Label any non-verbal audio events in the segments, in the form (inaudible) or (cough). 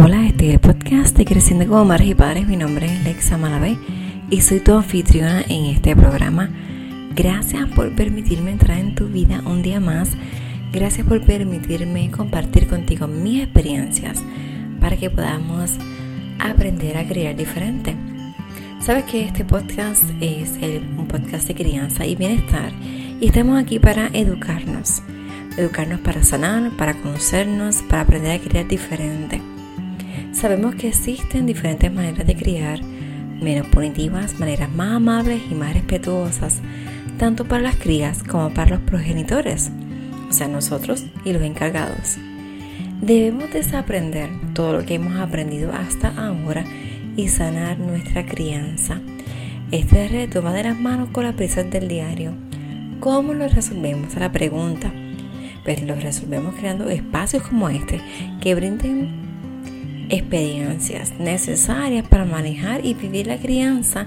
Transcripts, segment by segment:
Hola, este es el podcast de Creciendo como Madres y Padres. Mi nombre es Lexa Malavé y soy tu anfitriona en este programa. Gracias por permitirme entrar en tu vida un día más. Gracias por permitirme compartir contigo mis experiencias para que podamos aprender a crear diferente. Sabes que este podcast es un podcast de crianza y bienestar y estamos aquí para educarnos. Educarnos para sanar, para conocernos, para aprender a criar diferente. Sabemos que existen diferentes maneras de criar, menos punitivas, maneras más amables y más respetuosas, tanto para las crías como para los progenitores, o sea, nosotros y los encargados. Debemos desaprender todo lo que hemos aprendido hasta ahora y sanar nuestra crianza. Este reto va de las manos con las prisas del diario. ¿Cómo lo resolvemos? La pregunta. Pues lo resolvemos creando espacios como este que brinden experiencias necesarias para manejar y vivir la crianza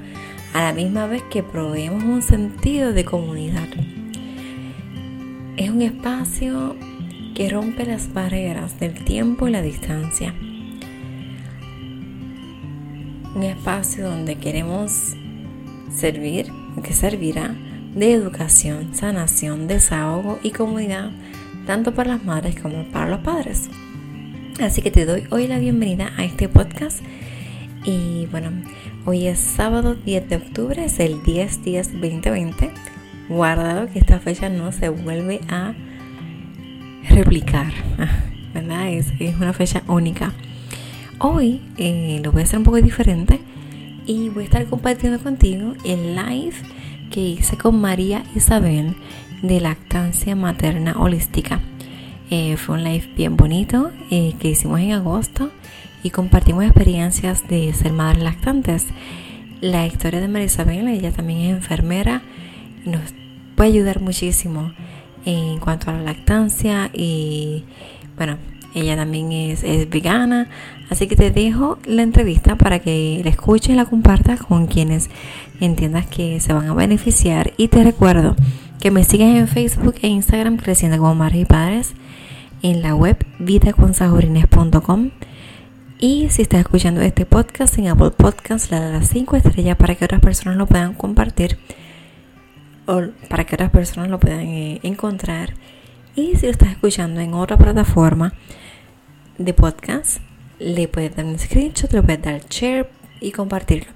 a la misma vez que proveemos un sentido de comunidad. Es un espacio que rompe las barreras del tiempo y la distancia. Un espacio donde queremos servir, que servirá de educación, sanación, desahogo y comunidad, tanto para las madres como para los padres. Así que te doy hoy la bienvenida a este podcast. Y bueno, hoy es sábado 10 de octubre, es el 10-10 2020. Guardado que esta fecha no se vuelve a replicar, (laughs) ¿verdad? Es, una fecha única. Hoy eh, lo voy a hacer un poco diferente y voy a estar compartiendo contigo el live que hice con María Isabel de lactancia materna holística. Eh, fue un live bien bonito eh, que hicimos en agosto y compartimos experiencias de ser madres lactantes. La historia de María Isabel, ella también es enfermera, nos puede ayudar muchísimo en cuanto a la lactancia y bueno, ella también es, vegana, así que te dejo la entrevista para que la escuches y la compartas con quienes entiendas que se van a beneficiar. Y te recuerdo que me sigues en Facebook e Instagram creciendo como madres y padres en la web vidaconsajorines.com y si estás escuchando este podcast en Apple Podcasts, la de las 5 estrellas para que otras personas lo puedan compartir o para que otras personas lo puedan eh, encontrar. Y si lo estás escuchando en otra plataforma de podcast, le puedes dar un screenshot, le puedes dar share y compartirlo.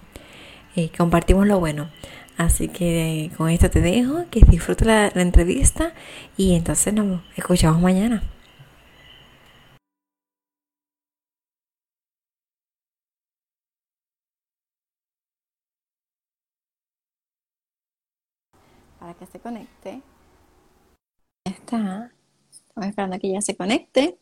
Eh, compartimos lo bueno. Así que con esto te dejo, que disfrutes la entrevista y entonces nos escuchamos mañana. Que se conecte. Ya está. Estamos esperando que ella se conecte.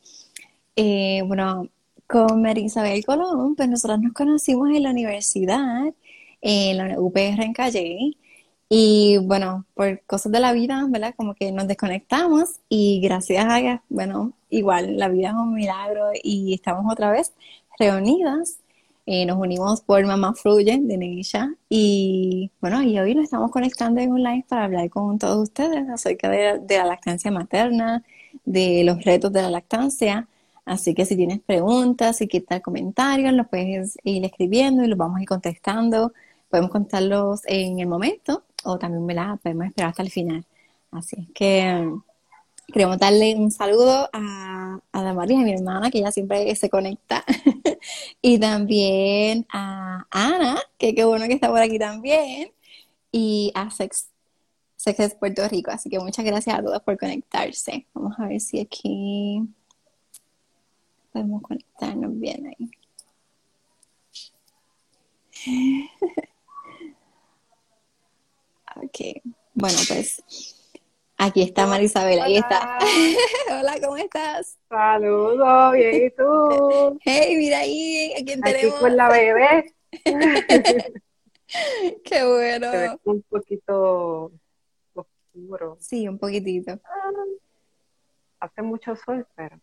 Eh, bueno, con María Isabel Colón, pues nosotros nos conocimos en la universidad, en la UPR en Calle. Y bueno, por cosas de la vida, ¿verdad? Como que nos desconectamos y gracias a ella, bueno, igual la vida es un milagro y estamos otra vez reunidas eh, nos unimos por Mamá Fluye de Neisha y bueno, y hoy nos estamos conectando en un live para hablar con todos ustedes acerca de, la lactancia materna, de los retos de la lactancia. Así que si tienes preguntas, si quieres comentarios, los puedes ir escribiendo y los vamos a ir contestando. Podemos contarlos en el momento o también la podemos esperar hasta el final. Así que Queremos darle un saludo a, a Damaris, a mi hermana, que ella siempre se conecta. (laughs) y también a Ana, que qué bueno que está por aquí también. Y a Sex, Sex Puerto Rico. Así que muchas gracias a todos por conectarse. Vamos a ver si aquí podemos conectarnos bien ahí. (laughs) ok, bueno, pues Aquí está Marisabel, ahí está. (laughs) Hola, ¿cómo estás? Saludos, bien, ¿y tú? (laughs) Hey, mira ahí, ¿a quién Aquí tenemos? con la bebé. (laughs) Qué bueno. Se ve un poquito oscuro. Sí, un poquitito. Ah, hace mucho sol, pero...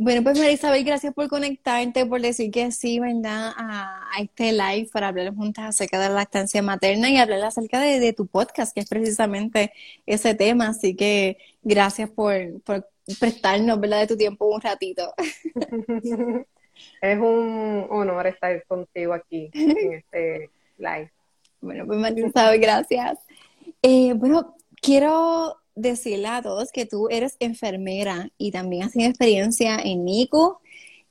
Bueno, pues Marisabel, gracias por conectarte, por decir que sí, ¿verdad? A, este live para hablar juntas acerca de la lactancia materna y hablar acerca de, tu podcast, que es precisamente ese tema. Así que gracias por, prestarnos, ¿verdad? De tu tiempo un ratito. (laughs) es un honor estar contigo aquí en este live. Bueno, pues Martín sabe, gracias. Eh, bueno, quiero decirle a todos que tú eres enfermera y también has tenido experiencia en NICU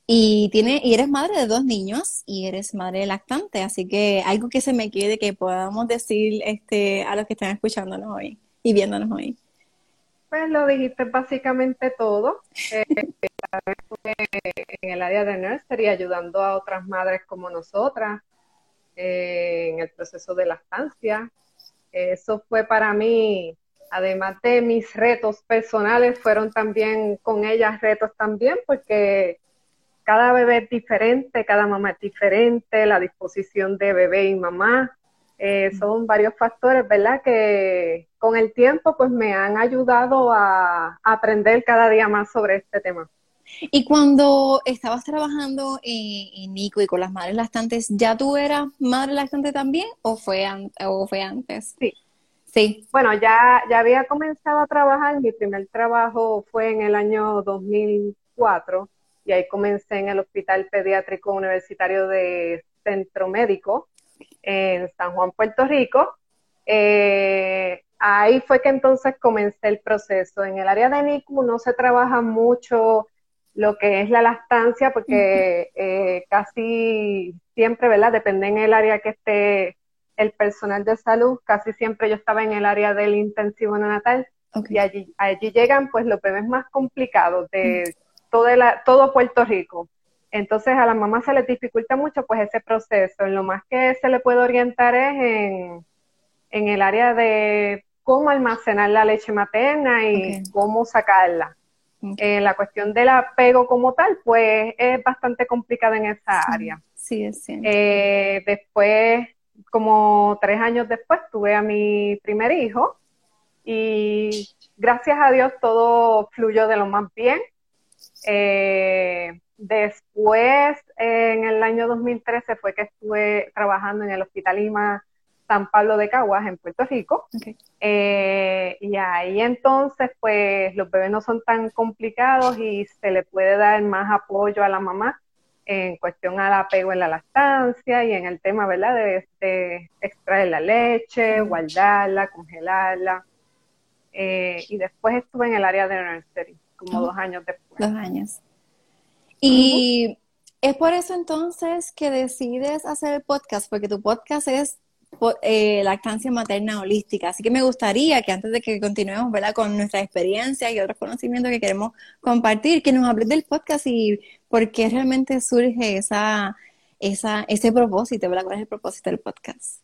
y, tiene, y eres madre de dos niños y eres madre lactante, así que algo que se me quede que podamos decir este, a los que están escuchándonos hoy y viéndonos hoy. Pues lo dijiste básicamente todo. (laughs) Eh, en el área de nursery ayudando a otras madres como nosotras eh, en el proceso de lactancia. Eso fue para mí, además de mis retos personales, fueron también con ellas retos también, porque cada bebé es diferente, cada mamá es diferente, la disposición de bebé y mamá. Eh, son varios factores, ¿verdad? Que con el tiempo pues me han ayudado a, aprender cada día más sobre este tema. Y cuando estabas trabajando en, Nico y con las madres lactantes, ¿ya tú eras madre lactante también o fue, o fue antes? Sí. Sí. Bueno, ya, ya había comenzado a trabajar, mi primer trabajo fue en el año 2004 y ahí comencé en el Hospital Pediátrico Universitario de Centro Médico en San Juan, Puerto Rico. Eh, ahí fue que entonces comencé el proceso. En el área de NICU no se trabaja mucho lo que es la lactancia porque eh, casi siempre, ¿verdad? Depende en el área que esté el personal de salud. Casi siempre yo estaba en el área del intensivo neonatal y allí, allí llegan pues los bebés más complicados de todo, todo Puerto Rico. Entonces a la mamá se le dificulta mucho pues ese proceso. En lo más que se le puede orientar es en, en el área de cómo almacenar la leche materna y cómo sacarla. Eh, la cuestión del apego como tal, pues es bastante complicada en esa área. Sí, es cierto. Eh, después, como tres años después, tuve a mi primer hijo y gracias a Dios todo fluyó de lo más bien. Eh, después, en el año 2013, fue que estuve trabajando en el Hospital Lima San Pablo de Caguas, en Puerto Rico. Eh, y ahí entonces, pues los bebés no son tan complicados y se le puede dar más apoyo a la mamá en cuestión al apego en la lactancia y en el tema, ¿verdad?, de, extraer la leche, guardarla, congelarla. Eh, y después estuve en el área de nursery, como dos años después. Dos años. Y es por eso entonces que decides hacer el podcast, porque tu podcast es eh, lactancia materna holística. Así que me gustaría que antes de que continuemos ¿verdad? con nuestra experiencia y otros conocimientos que queremos compartir, que nos hables del podcast y por qué realmente surge esa, esa, ese propósito, ¿verdad? ¿Cuál es el propósito del podcast?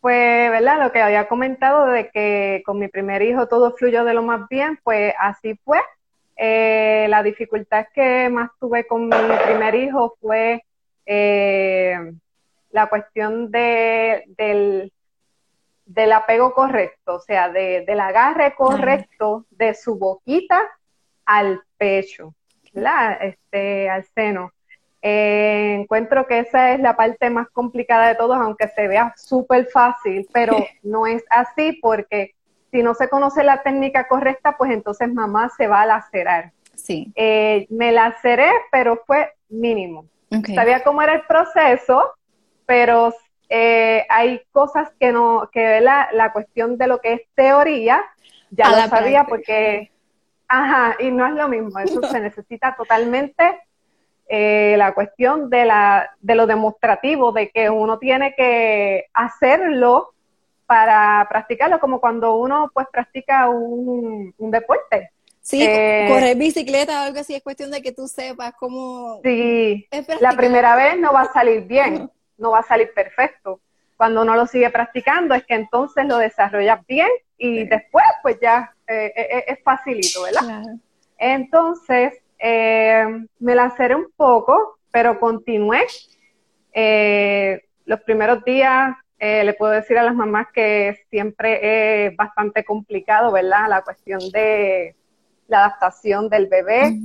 Pues, ¿verdad? Lo que había comentado de que con mi primer hijo todo fluyó de lo más bien, pues así fue. Eh, la dificultad que más tuve con mi primer hijo fue eh, la cuestión de, del, del apego correcto, o sea, de, del agarre correcto de su boquita al pecho, ¿verdad? Este, al seno. Eh, encuentro que esa es la parte más complicada de todos, aunque se vea súper fácil, pero (laughs) no es así porque si no se conoce la técnica correcta, pues entonces mamá se va a lacerar. Sí. Eh, me laceré, pero fue mínimo. Sabía cómo era el proceso, pero eh, hay cosas que no, que la, la cuestión de lo que es teoría, ya lo sabía porque, ajá, y no es lo mismo, eso se (laughs) necesita totalmente eh, la cuestión de, la, de lo demostrativo, de que uno tiene que hacerlo para practicarlo, como cuando uno pues practica un, deporte. Sí, eh, correr bicicleta o algo así, es cuestión de que tú sepas cómo... Sí, la primera vez no va a salir bien, no va a salir perfecto. Cuando uno lo sigue practicando es que entonces lo desarrollas bien y después pues ya eh, eh, es facilito, ¿verdad? Entonces, me laceré un poco, pero continué. los primeros días le puedo decir a las mamás que siempre es bastante complicado, ¿verdad? La cuestión de la adaptación del bebé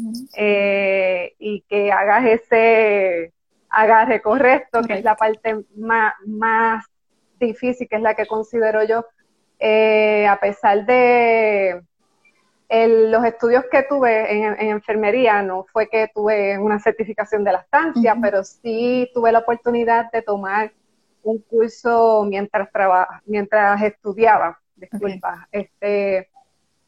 y que hagas ese agarre correcto, que es la parte más, más difícil, que es la que considero yo, eh, a pesar de, los estudios que tuve en, enfermería no fue que tuve una certificación de lactancia, pero sí tuve la oportunidad de tomar un curso mientras mientras estudiaba, disculpa, este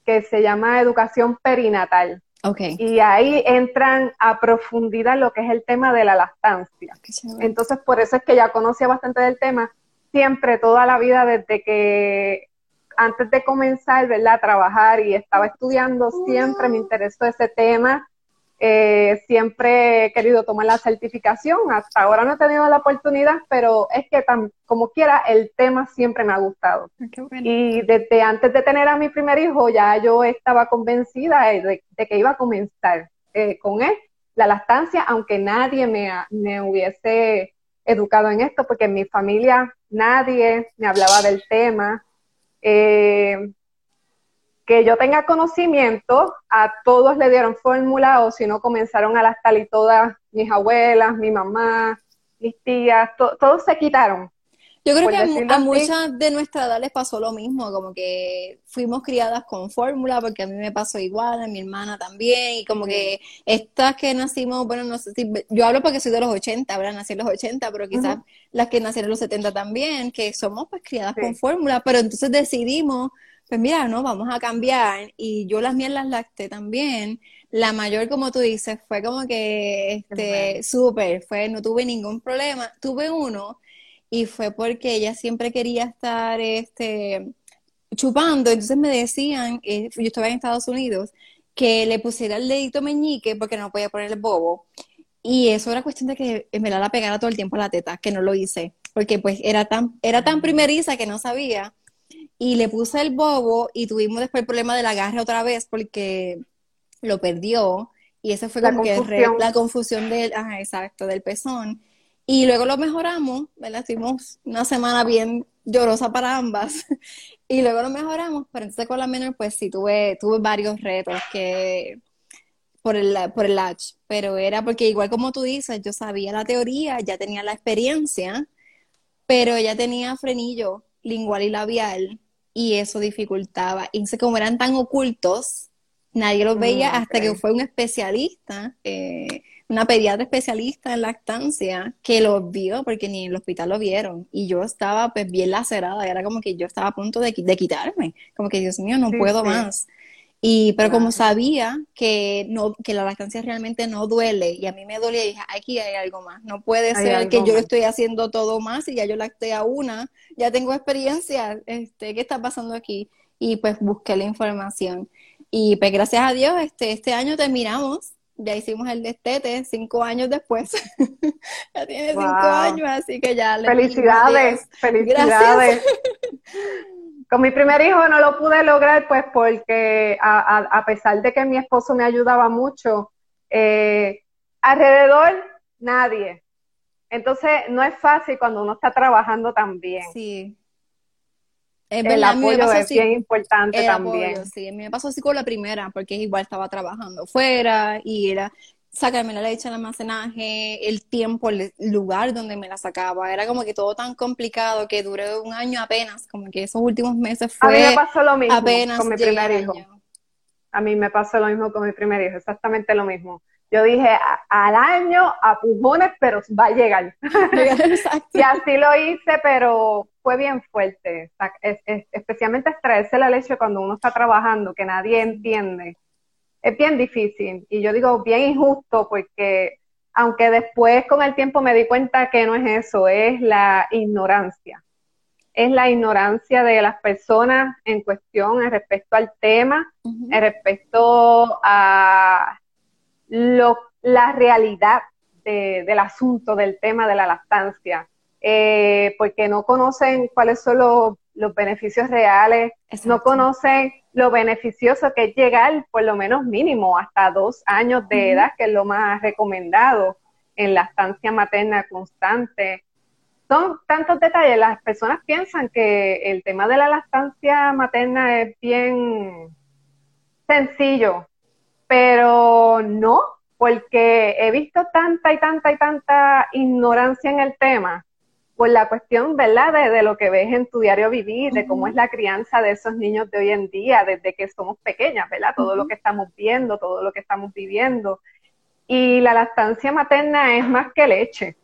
que se llama educación perinatal. Okay. Y ahí entran a profundidad lo que es el tema de la lactancia. Entonces, por eso es que ya conocía bastante del tema. Siempre, toda la vida, desde que antes de comenzar, ¿verdad?, a trabajar y estaba estudiando, siempre me interesó ese tema eh, siempre he querido tomar la certificación, hasta ahora no he tenido la oportunidad, pero es que tan, como quiera, el tema siempre me ha gustado. Ah, y desde antes de tener a mi primer hijo, ya yo estaba convencida de, que iba a comenzar eh, con él la lactancia, aunque nadie me, me hubiese educado en esto, porque en mi familia nadie me hablaba del tema. Eh, que yo tenga conocimiento, a todos le dieron fórmula o si no comenzaron a lactar y todas mis abuelas, mi mamá, mis tías, todos se quitaron. Yo creo que a, muchas de nuestra edad les pasó lo mismo, como que fuimos criadas con fórmula, porque a mí me pasó igual, a mi hermana también, y como que estas que nacimos, bueno, no sé si, yo hablo porque soy de los 80, ahora nací en los 80, pero quizás las que nacieron en los 70 también, que somos pues criadas con fórmula, pero entonces decidimos pues mira, no, vamos a cambiar. Y yo las mías las lacté también. La mayor, como tú dices, fue como que, este, súper, fue, no tuve ningún problema. Tuve uno y fue porque ella siempre quería estar, este, chupando. Entonces me decían, eh, yo estaba en Estados Unidos, que le pusiera el dedito meñique porque no podía poner el bobo. Y eso era cuestión de que me la pegara todo el tiempo a la teta, que no lo hice, porque pues era tan, era tan primeriza que no sabía y le puse el bobo y tuvimos después el problema del agarre otra vez porque lo perdió y esa fue como que la confusión del, ajá, exacto, del pezón. Y luego lo mejoramos, ¿verdad? Estuvimos una semana bien llorosa para ambas. (laughs) y luego lo mejoramos, pero entonces con la menor, pues sí, tuve, tuve varios retos que por el, por el latch, pero era porque igual como tú dices, yo sabía la teoría, ya tenía la experiencia, pero ya tenía frenillo lingual y labial y eso dificultaba. Y como eran tan ocultos, nadie los veía mm, hasta que fue un especialista, eh, una pediatra especialista en lactancia, que los vio, porque ni en el hospital lo vieron. Y yo estaba pues bien lacerada, era como que yo estaba a punto de, de quitarme, como que Dios mío, no puedo más. Y, pero como sabía que, no, que la lactancia realmente no duele y a mí me dolía, dije, aquí hay algo más. No puede ser que yo lo estoy haciendo todo más y ya yo lacté a una, ya tengo experiencia, este, ¿qué está pasando aquí? Y pues busqué la información. Y pues gracias a Dios, este, este año terminamos, ya hicimos el destete cinco años después. (laughs) ya tiene cinco años, así que ya. Felicidades, (laughs) felicidades. Con mi primer hijo no lo pude lograr, pues porque a, pesar de que mi esposo me ayudaba mucho, eh, alrededor nadie. Entonces no es fácil cuando uno está trabajando también. Sí. el apoyo es bien importante también. sí, a mí me pasó así con la primera, porque igual estaba trabajando fuera y era sacarme la leche en almacenaje, el tiempo, el lugar donde me la sacaba. Era como que todo tan complicado que duré un año apenas, como que esos últimos meses fue. A mí me pasó lo mismo con mi primer hijo. A mí me pasó lo mismo con mi primer hijo, exactamente lo mismo. Yo dije, al año, a pujones, pero va a llegar. (laughs) (laughs) y así lo hice, pero fue bien fuerte. especialmente extraerse la leche cuando uno está trabajando, que nadie entiende es bien difícil. Y yo digo bien injusto porque aunque después con el tiempo me di cuenta que no es eso, es la ignorancia. Es la ignorancia de las personas en cuestión en respecto al tema, en respecto a lo, la realidad del asunto, del tema de la lactancia, eh, porque no conocen cuáles son los, los beneficios reales, no conocen lo beneficioso que es llegar por lo menos mínimo hasta dos años de edad, que es lo más recomendado en la estancia materna constante. Son tantos detalles, las personas piensan que el tema de la lactancia materna es bien sencillo, pero no, porque he visto tanta y tanta y tanta ignorancia en el tema por la cuestión, ¿verdad?, de, lo que ves en tu diario vivir, de cómo es la crianza de esos niños de hoy en día, desde que somos pequeñas, ¿verdad? Todo lo que estamos viendo, todo lo que estamos viviendo. Y la lactancia materna es más que leche.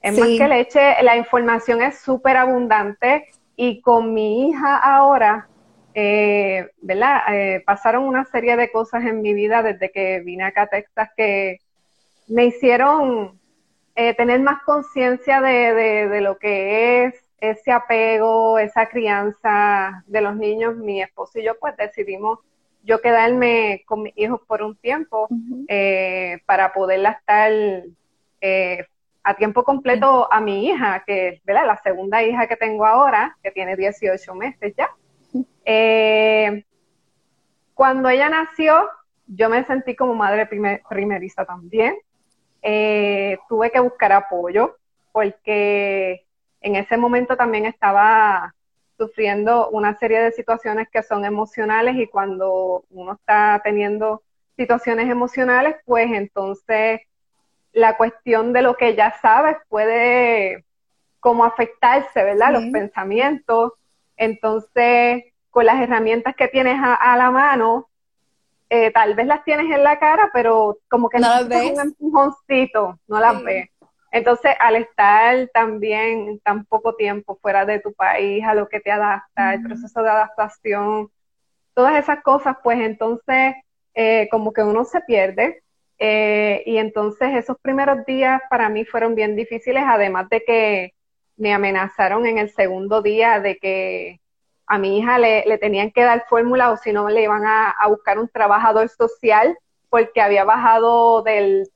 Es más que leche, la información es súper abundante y con mi hija ahora, eh, ¿verdad? Eh, pasaron una serie de cosas en mi vida desde que vine acá a Texas que me hicieron eh, tener más conciencia de, lo que es ese apego, esa crianza de los niños. Mi esposo y yo pues decidimos yo quedarme con mis hijos por un tiempo eh, para poderla estar eh, a tiempo completo a mi hija, que es la segunda hija que tengo ahora, que tiene 18 meses ya. cuando ella nació, yo me sentí como madre primeriza también. Eh, tuve que buscar apoyo porque en ese momento también estaba sufriendo una serie de situaciones que son emocionales y cuando uno está teniendo situaciones emocionales, pues entonces la cuestión de lo que ya sabes puede como afectarse, ¿verdad? Los pensamientos. Entonces, con las herramientas que tienes a la mano, eh, tal vez las tienes en la cara, pero como que no, las ves. un empujoncito, no las ves. Entonces, al estar también tan poco tiempo fuera de tu país, a lo que te adapta, el proceso de adaptación, todas esas cosas, pues entonces eh, como que uno se pierde. Eh, y entonces esos primeros días para mí fueron bien difíciles, además de que me amenazaron en el segundo día de que a mi hija le, le tenían que dar fórmula o si no le iban a, buscar un trabajador social porque había bajado del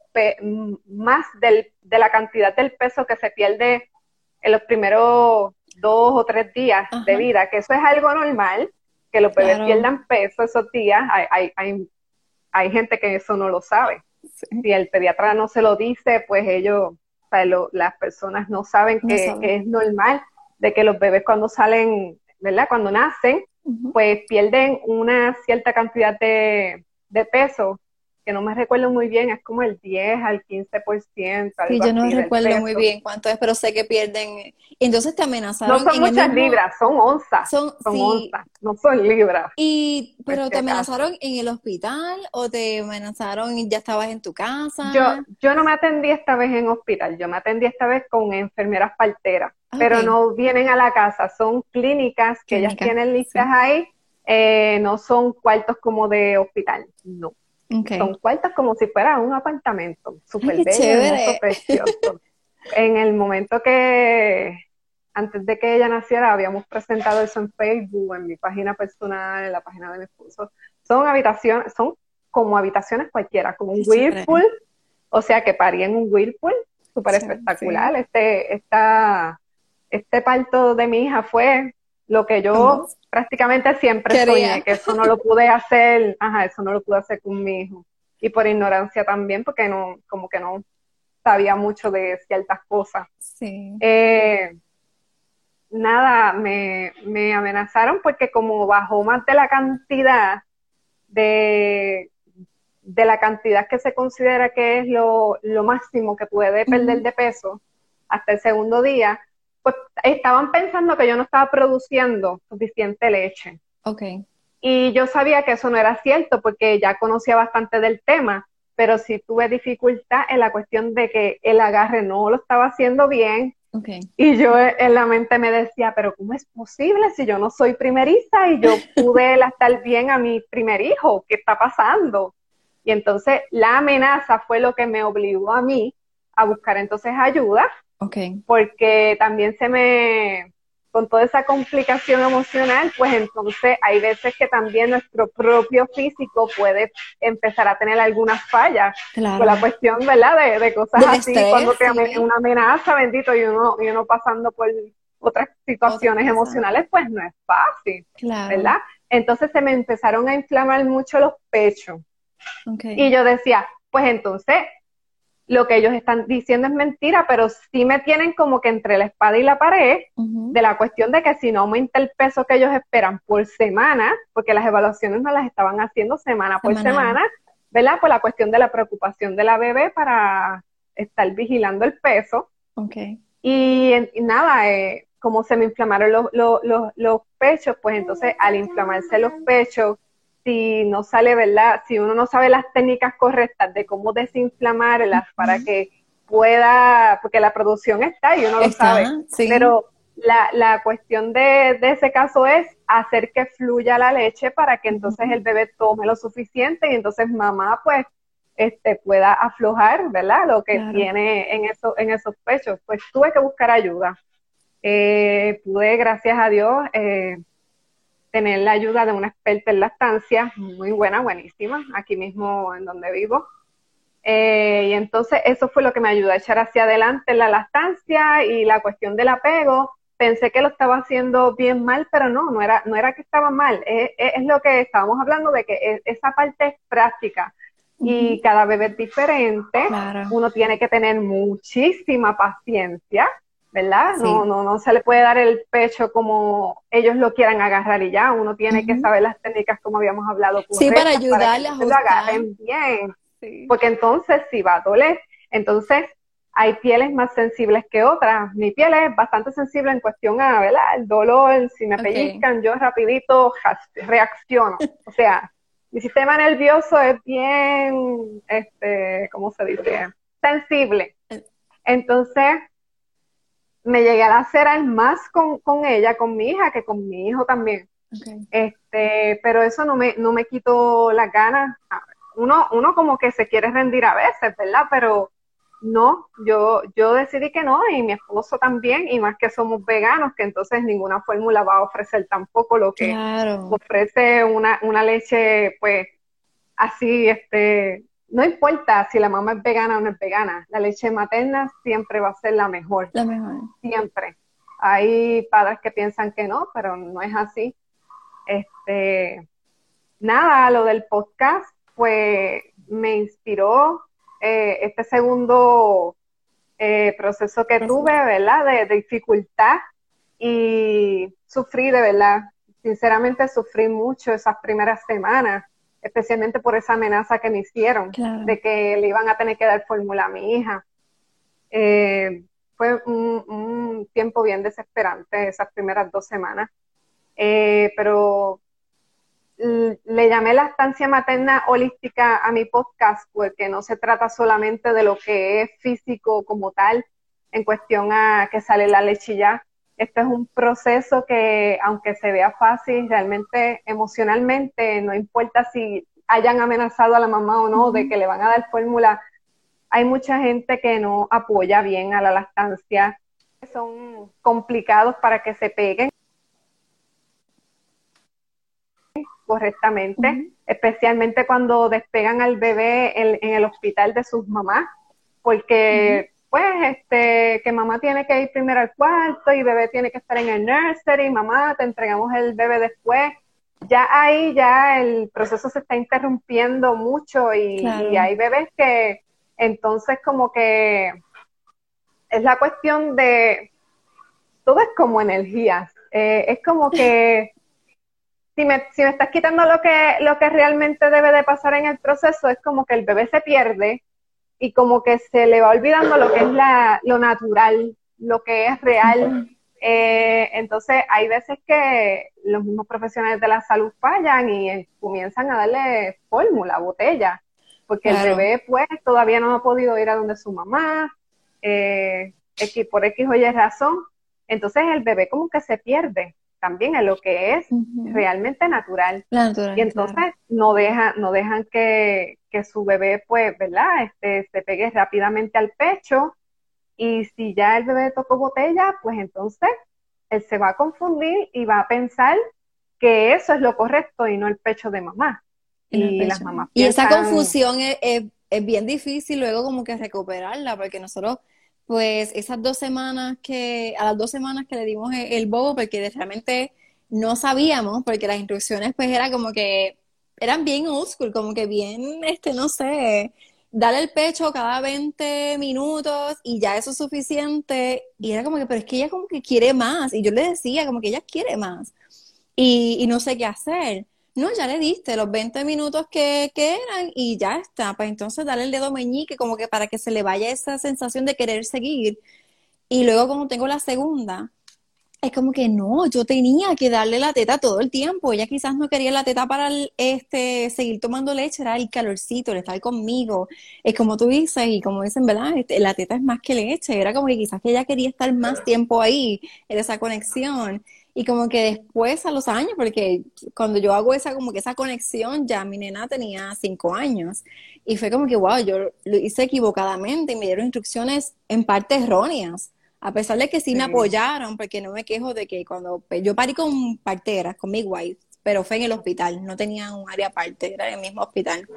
más del, de la cantidad del peso que se pierde en los primeros dos o tres días de vida, que eso es algo normal, que los bebés pierdan peso esos días. Hay, hay, hay, hay, gente que eso no lo sabe. Si el pediatra no se lo dice, pues ellos, o sea, las personas no saben que, que, es normal de que los bebés cuando salen ¿verdad? Cuando nacen, pues pierden una cierta cantidad de, de peso que no me recuerdo muy bien, es como el 10 al 15%. Sí, yo no recuerdo muy bien cuánto es, pero sé que pierden. Entonces te amenazaron. No son muchas libras, son onzas. Son, onzas, no son libras. Y, pero te amenazaron en el hospital o te amenazaron y ya estabas en tu casa. Yo, yo no me atendí esta vez en hospital, yo me atendí esta vez con enfermeras parteras, pero no vienen a la casa, son clínicas que ellas tienen listas ahí, eh, no son cuartos como de hospital, no. Son cuartos como si fuera un apartamento, súper bello, precioso. (laughs) en el momento que, antes de que ella naciera, habíamos presentado eso en Facebook, en mi página personal, en la página de mi esposo. Son habitaciones, son como habitaciones cualquiera, como un whirlpool, o sea que parí en un whirlpool, súper espectacular. Este, esta, este parto de mi hija fue lo que yo prácticamente siempre soñé, que eso no lo pude hacer, ajá, eso no lo pude hacer con mi hijo. Y por ignorancia también, porque no, como que no sabía mucho de ciertas cosas. Sí. Eh, nada, me, me amenazaron porque como bajó más de la cantidad de, de la cantidad que se considera que es lo, lo máximo que puede perder de peso hasta el segundo día, pues estaban pensando que yo no estaba produciendo suficiente leche. Ok. Y yo sabía que eso no era cierto porque ya conocía bastante del tema, pero sí tuve dificultad en la cuestión de que el agarre no lo estaba haciendo bien. Okay. Y yo en la mente me decía, pero ¿cómo es posible si yo no soy primeriza y yo pude (laughs) estar bien a mi primer hijo? ¿Qué está pasando? Y entonces la amenaza fue lo que me obligó a mí a buscar entonces ayuda porque también se me, con toda esa complicación emocional, pues entonces hay veces que también nuestro propio físico puede empezar a tener algunas fallas. Claro. Con la cuestión, ¿verdad? De, cosas así, cuando te una amenaza, bendito, y uno, y uno pasando por otras situaciones emocionales, pues no es fácil, ¿verdad? Entonces se me empezaron a inflamar mucho los pechos. Y yo decía, pues entonces lo que ellos están diciendo es mentira, pero sí me tienen como que entre la espada y la pared de la cuestión de que si no aumenta el peso que ellos esperan por semana, porque las evaluaciones no las estaban haciendo semana por semana, ¿verdad? Por la cuestión de la preocupación de la bebé para estar vigilando el peso. Okay. Y, nada, eh, como se me inflamaron los, los, los, pechos, pues entonces al inflamarse los pechos, si no sale, ¿verdad? Si uno no sabe las técnicas correctas de cómo desinflamarlas para que pueda, porque la producción está y uno lo sabe, pero la, la cuestión de, de, ese caso es hacer que fluya la leche para que entonces el bebé tome lo suficiente y entonces mamá pues este, pueda aflojar, ¿verdad? Lo que tiene en, eso, en esos pechos. Pues tuve que buscar ayuda. Eh, pude, gracias a Dios, eh, tener la ayuda de una experta en lactancia, muy buena, buenísima, aquí mismo en donde vivo. Eh, y entonces eso fue lo que me ayudó a echar hacia adelante la lactancia y la cuestión del apego. Pensé que lo estaba haciendo bien mal, pero no, no era, no era que estaba mal. Es, es lo que estábamos hablando de que esa parte es práctica y cada bebé es diferente. Uno tiene que tener muchísima paciencia, ¿verdad? No, no, no se le puede dar el pecho como ellos lo quieran agarrar y ya. Uno tiene que saber las técnicas, como habíamos hablado. Sí, para ayudarles a que lo agarren bien. Porque entonces sí va a doler. Entonces, hay pieles más sensibles que otras. Mi piel es bastante sensible en cuestión a, ¿verdad? El dolor, si me pellizcan, yo rapidito reacciono. O sea, mi sistema nervioso es bien, este, ¿cómo se dice? Sensible. Entonces, me llegué a hacer más con, con, ella, con mi hija, que con mi hijo también. Este, pero eso no me, no me quitó las ganas. Uno, uno como que se quiere rendir a veces, ¿verdad? Pero no, yo, yo decidí que no y mi esposo también, y más que somos veganos, que entonces ninguna fórmula va a ofrecer tampoco lo que ofrece una, una leche, pues, así, este, no importa si la mamá es vegana o no es vegana, la leche materna siempre va a ser la mejor. La mejor. Siempre. Hay padres que piensan que no, pero no es así. Este, nada, lo del podcast, pues me inspiró eh, este segundo eh, proceso que tuve, ¿verdad? De, dificultad y sufrí de verdad. Sinceramente sufrí mucho esas primeras semanas, especialmente por esa amenaza que me hicieron de que le iban a tener que dar fórmula a mi hija. Eh, fue un, tiempo bien desesperante esas primeras dos semanas. pero le llamé la estancia materna holística a mi podcast porque no se trata solamente de lo que es físico como tal, en cuestión a que sale la lechilla. Este es un proceso que, aunque se vea fácil, realmente emocionalmente, no importa si hayan amenazado a la mamá o no de que le van a dar fórmula, hay mucha gente que no apoya bien a la lactancia, son complicados para que se peguen correctamente, especialmente cuando despegan al bebé en, el hospital de sus mamás, porque pues este que mamá tiene que ir primero al cuarto y bebé tiene que estar en el nursery, mamá te entregamos el bebé después. Ya ahí ya el proceso se está interrumpiendo mucho y, hay bebés que entonces como que es la cuestión de todo es como energías. Eh, es como que (laughs) si me, si me estás quitando lo que, lo que realmente debe de pasar en el proceso, es como que el bebé se pierde y como que se le va olvidando lo que es la, lo natural, lo que es real. Eh, entonces, hay veces que los mismos profesionales de la salud fallan y eh, comienzan a darle fórmula, botella, porque el bebé pues todavía no ha podido ir a donde su mamá, eh, por X o Y razón. Entonces el bebé como que se pierde también en lo que es realmente natural. y entonces no dejan, no dejan que, su bebé, pues, ¿verdad? Este, se pegue rápidamente al pecho. Y si ya el bebé tocó botella, pues entonces él se va a confundir y va a pensar que eso es lo correcto y no el pecho de mamá. Y, las mamás Y esa confusión es, es bien difícil luego como que recuperarla, porque nosotros pues esas dos semanas que, a las dos semanas que le dimos el, bobo, porque realmente no sabíamos, porque las instrucciones pues era como que, eran bien old como que bien, este, no sé, darle el pecho cada 20 minutos y ya eso es suficiente. Y era como que, pero es que ella como que quiere más. Y yo le decía como que ella quiere más. Y, y no sé qué hacer. No, ya le diste los 20 minutos que, eran y ya está. Pues entonces dale el dedo meñique como que para que se le vaya esa sensación de querer seguir. Y luego cuando tengo la segunda, es como que no, yo tenía que darle la teta todo el tiempo. Ella quizás no quería la teta para este, seguir tomando leche, era el calorcito, el estar conmigo. Es como tú dices, y como dicen, ¿verdad? Este, la teta es más que leche. Era como que quizás que ella quería estar más tiempo ahí, en esa conexión. Y como que después a los años, porque cuando yo hago esa, como que esa conexión, ya mi nena tenía cinco años. Y fue como que, wow, yo lo hice equivocadamente y me dieron instrucciones en parte erróneas a pesar de que sí, me apoyaron, porque no me quejo de que cuando pues, yo parí con parteras, con midwife, pero fue en el hospital, no tenía un área aparte, era en el mismo hospital.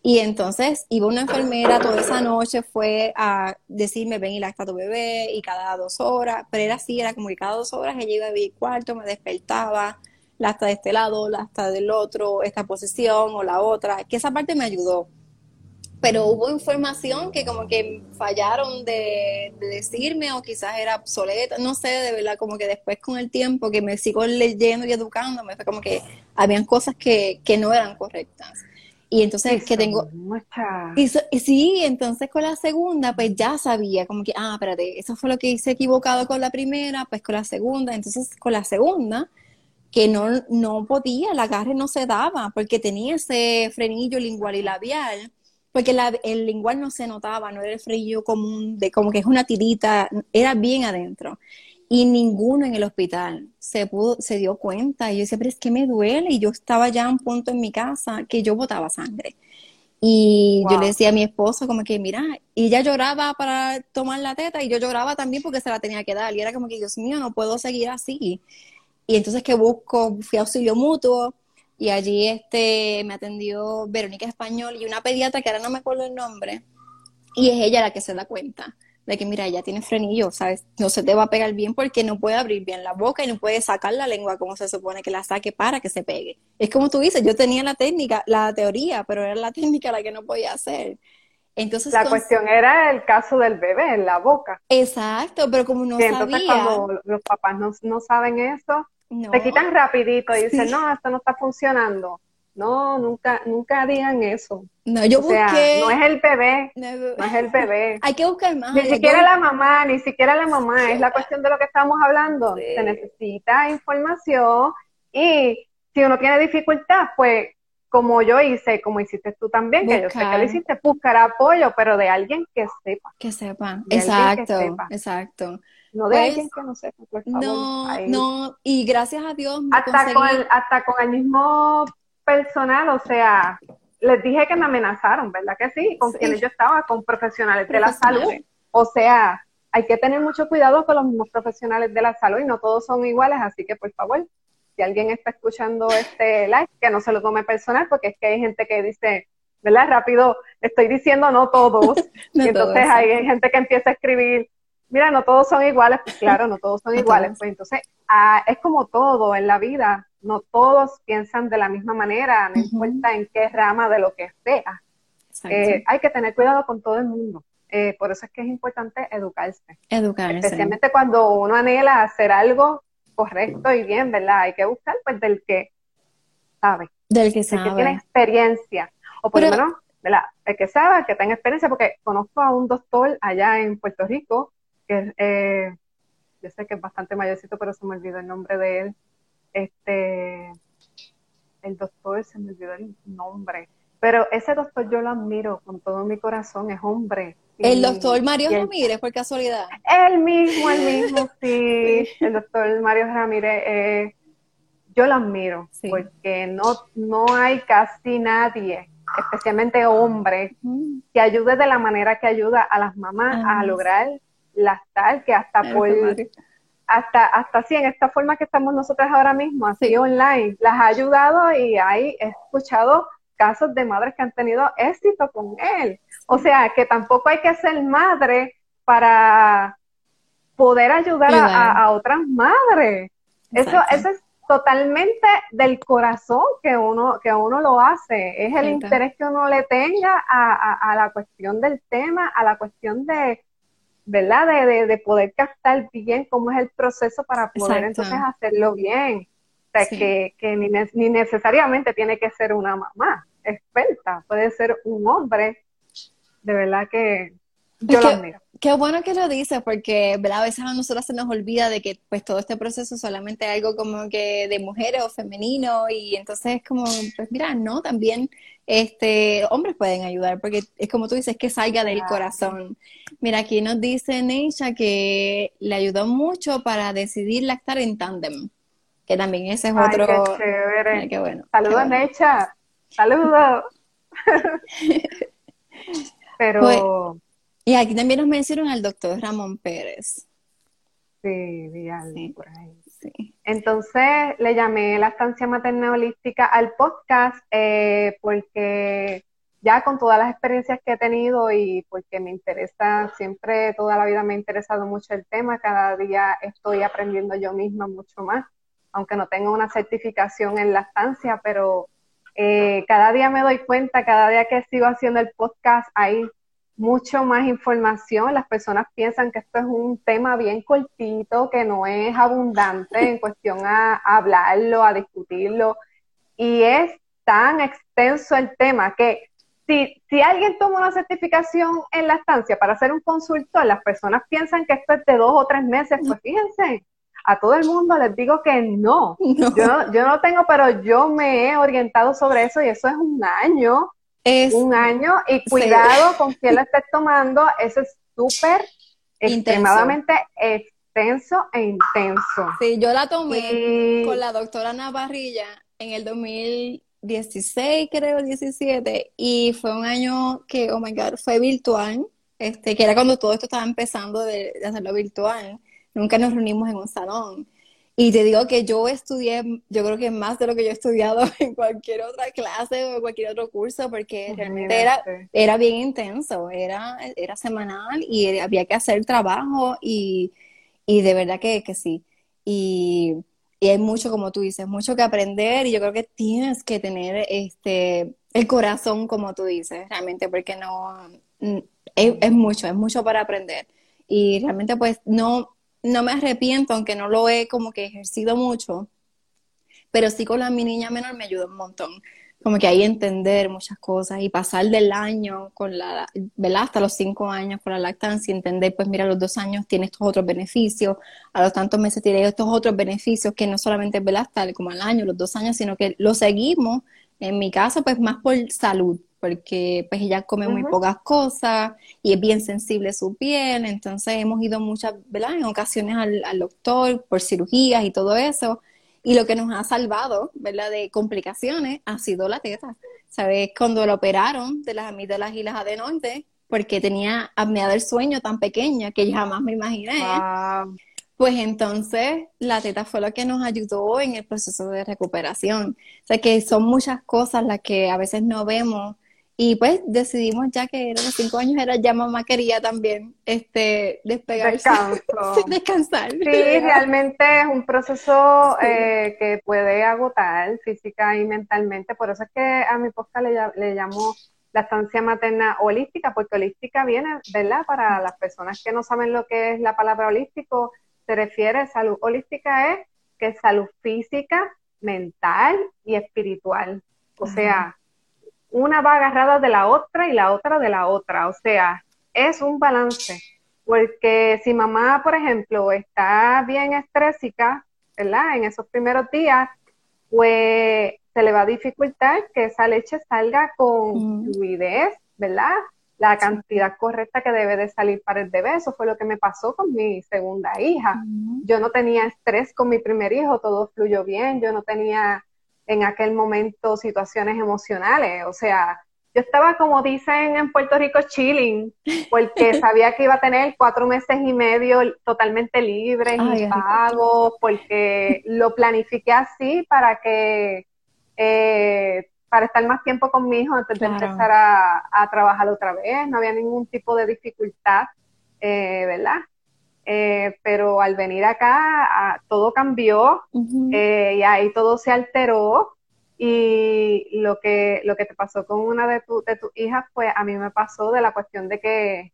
Y entonces iba una enfermera toda esa noche, fue a decirme, ven y lacta tu bebé, y cada dos horas, pero era así, era como que cada dos horas ella iba a mi cuarto, me despertaba, lacta de este lado, lacta del otro, esta posición o la otra, que esa parte me ayudó pero hubo información que como que fallaron de, decirme o quizás era obsoleta, no sé, de verdad, como que después con el tiempo que me sigo leyendo y educándome, fue como que habían cosas que, que no eran correctas. Y entonces que tengo... Y, sí, entonces con la segunda, pues ya sabía, como que, ah, espérate, eso fue lo que hice equivocado con la primera, pues con la segunda, entonces con la segunda, que no, no podía, el agarre no se daba, porque tenía ese frenillo lingual y labial, porque el lingual no se notaba, no era el frío común, de como que es una tirita, era bien adentro. Y ninguno en el hospital se pudo, se dio cuenta. Y yo decía, pero es que me duele. Y yo estaba ya a un punto en mi casa que yo botaba sangre. Y yo le decía a mi esposo como que, mira, y ella lloraba para tomar la teta y yo lloraba también porque se la tenía que dar. Y era como que, Dios mío, no puedo seguir así. Y entonces que busco, fui a auxilio mutuo, y allí este, me atendió Verónica Español y una pediatra que ahora no me acuerdo el nombre, y es ella la que se da cuenta de que, mira, ella tiene frenillo, ¿sabes? No se te va a pegar bien porque no puede abrir bien la boca y no puede sacar la lengua como se supone que la saque para que se pegue. Es como tú dices, yo tenía la técnica, la teoría, pero era la (laughs) técnica la que no podía hacer. Entonces, la cuestión era el caso del bebé en la boca. Exacto, pero como no entonces cuando los papás no, no saben eso, te quitan rapidito y dicen, no, esto no está funcionando. No, nunca, nunca digan eso. No, yo o sea, no es el bebé, no, es el bebé. (laughs) Hay que buscar más. Ni siquiera la mamá, ni siquiera la mamá, es la cuestión de lo que estamos hablando. Se necesita información y si uno tiene dificultad, pues como yo hice, como hiciste tú también, que yo sé que lo hiciste, buscar apoyo, pero de alguien que sepa. Que sepa, exacto, exacto. No de alguien pues, que no sepa, por favor. No, no, y gracias a Dios. hasta, con el, hasta con el mismo personal, o sea, les dije que me amenazaron, ¿verdad que sí? Con quienes yo estaba, con profesionales de la salud. O sea, hay que tener mucho cuidado con los mismos profesionales de la salud y no todos son iguales, así que por favor, si alguien está escuchando este live, que no se lo tome personal, porque es que hay gente que dice, ¿verdad? Rápido, estoy diciendo no todos, (laughs) y entonces hay gente que empieza a escribir, mira, no todos son iguales, pues claro, no todos son iguales, pues entonces ah, es como todo en la vida, no todos piensan de la misma manera, no importa en qué rama de lo que sea. Eh, hay que tener cuidado con todo el mundo. Eh, por eso es que es importante educarse. Educarse. Especialmente cuando uno anhela hacer algo correcto y bien, ¿verdad? Hay que buscar pues del que sabe. Del que sabe. Del que tiene experiencia. O por lo menos, ¿verdad? El que sabe, el que tenga experiencia, porque conozco a un doctor allá en Puerto Rico que eh, yo sé que es bastante mayorcito, pero se me olvidó el nombre de él. Este, el doctor, se me olvidó el nombre. Pero ese doctor yo lo admiro con todo mi corazón, es hombre. El doctor Mario Ramírez, por casualidad. El mismo, el mismo, (laughs) sí. El doctor Mario Ramírez, eh, yo lo admiro, porque no, no hay casi nadie, especialmente hombre, que ayude de la manera que ayuda a las mamás a lograr las tal, que hasta por, hasta, hasta así, en esta forma que estamos nosotras ahora mismo, así online, las ha ayudado y hay, he escuchado casos de madres que han tenido éxito con él. O sea, que tampoco hay que ser madre para poder ayudar a, otras madres. Eso, eso es totalmente del corazón que uno, que uno lo hace. Es el interés que uno le tenga a, a, la cuestión del tema, a la cuestión de, ¿verdad? De, de, poder captar bien cómo es el proceso para poder entonces hacerlo bien. O sea, que, que ni, ni, necesariamente tiene que ser una mamá experta, puede ser un hombre, de verdad que yo lo admiro. Qué bueno que lo dices, porque a veces a nosotros se nos olvida de que pues todo este proceso es solamente algo como que de mujeres o femenino, y entonces es como, pues mira, no, también este hombres pueden ayudar, porque es como tú dices, que salga del corazón. Mira, aquí nos dice Neisha que le ayudó mucho para decidir lactar en tándem, que también ese es otro. Qué chévere. qué bueno. Saludos, Neisha. Saludos. (laughs) Pero. Pues, y aquí también nos mencionan al doctor Ramón Pérez. Sí, sí. por ahí. Sí. Entonces le llamé la estancia materna holística al podcast eh, porque ya con todas las experiencias que he tenido y porque me interesa, siempre toda la vida me ha interesado mucho el tema, cada día estoy aprendiendo yo misma mucho más, aunque no tengo una certificación en la estancia, pero eh, cada día me doy cuenta, cada día que sigo haciendo el podcast hay mucho más información. Las personas piensan que esto es un tema bien cortito, que no es abundante en (laughs) cuestión a, hablarlo, a discutirlo. Y es tan extenso el tema que si, si alguien toma una certificación en la estancia para hacer un consultor, las personas piensan que esto es de dos o tres meses. Pues fíjense, a todo el mundo les digo que no. (laughs) Yo, yo no tengo, pero yo me he orientado sobre eso y eso es un año. Es un año y cuidado con quién lo estés tomando, eso es súper extremadamente extenso e intenso. Sí, yo la tomé con la doctora Navarrilla en el 2016, creo, 17, y fue un año que, oh my God, fue virtual, este, que era cuando todo esto estaba empezando de hacerlo virtual nunca nos reunimos en un salón. Y te digo que yo estudié, yo creo que más de lo que yo he estudiado (laughs) en cualquier otra clase o en cualquier otro curso, porque realmente era, era bien intenso, era, era semanal y había que hacer trabajo y, y de verdad que, que sí. Y, y, hay mucho, como tú dices, mucho que aprender y yo creo que tienes que tener este, el corazón, como tú dices, realmente, porque no, mm, es, es mucho, es mucho para aprender. Y realmente pues no, no me arrepiento, aunque no lo he como que ejercido mucho, pero sí con la mi niña menor me ayudó un montón. Como que ahí entender muchas cosas y pasar del año con la, ¿verdad? Hasta los cinco años con la lactancia, entender, pues mira, los dos años tiene estos otros beneficios, a los tantos meses tiene estos otros beneficios que no solamente, ¿verdad? Hasta como al año, los dos años, sino que lo seguimos, en mi caso, pues más por salud, porque pues ella come muy pocas cosas y es bien sensible su piel, entonces hemos ido muchas, ¿verdad? En ocasiones al, al, doctor por cirugías y todo eso, y lo que nos ha salvado, ¿verdad? De complicaciones ha sido la teta. ¿Sabes? Cuando la operaron de las amígdalas y las adenoides, porque tenía apnea del sueño tan pequeña que jamás me imaginé. Pues entonces la teta fue lo que nos ayudó en el proceso de recuperación. O sea que son muchas cosas las que a veces no vemos y pues decidimos ya que eran los cinco años, era ya mamá quería también este despegarse, (laughs) descansar. Sí, realmente es un proceso eh, que puede agotar física y mentalmente, por eso es que a mi posca le, le llamo la estancia materna holística, porque holística viene, ¿verdad? Para las personas que no saben lo que es la palabra holístico, se refiere, salud holística es que es salud física, mental y espiritual. O sea, una va agarrada de la otra y la otra de la otra. O sea, es un balance. Porque si mamá, por ejemplo, está bien estrésica, ¿verdad? En esos primeros días, pues se le va a dificultar que esa leche salga con fluidez, ¿verdad? La cantidad correcta que debe de salir para el bebé. Eso fue lo que me pasó con mi segunda hija. Yo no tenía estrés con mi primer hijo, todo fluyó bien. Yo no tenía en aquel momento situaciones emocionales. O sea, yo estaba, como dicen en Puerto Rico, chilling, porque (laughs) sabía que iba a tener cuatro meses y medio totalmente libre y pagos, porque lo planifiqué así para que, eh, para estar más tiempo con mi hijo antes de empezar a, trabajar otra vez. No había ningún tipo de dificultad, eh, ¿verdad? Eh, pero al venir acá todo cambió eh, y ahí todo se alteró y lo que, lo que te pasó con una de, tu, de tus hijas, pues a mí me pasó de la cuestión de que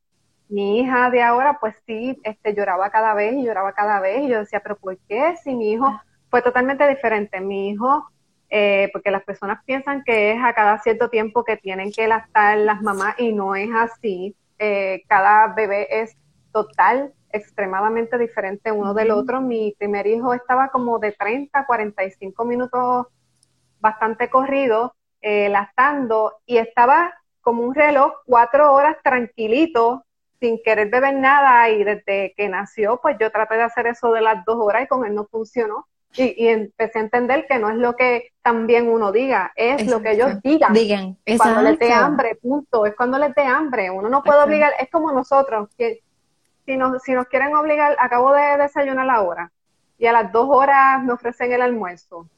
mi hija de ahora, pues sí, este, lloraba cada vez y lloraba cada vez y yo decía, pero ¿por qué? Si mi hijo ah. fue totalmente diferente, mi hijo... Eh, porque las personas piensan que es a cada cierto tiempo que tienen que lactar las mamás y no es así. cada bebé es total, extremadamente diferente uno del otro. Mi primer hijo estaba como de 30 45 minutos bastante corrido, eh, lactando, y estaba como un reloj, cuatro horas tranquilito, sin querer beber nada, y desde que nació, pues yo traté de hacer eso de las dos horas y con él no funcionó. Y, empecé a entender que no es lo que también uno diga, es lo que ellos digan. Digan, Cuando les dé hambre, punto. Es cuando les dé hambre. Uno no puede obligar, es como nosotros, que si nos, si nos quieren obligar, acabo de desayunar la hora y a las dos horas me ofrecen el almuerzo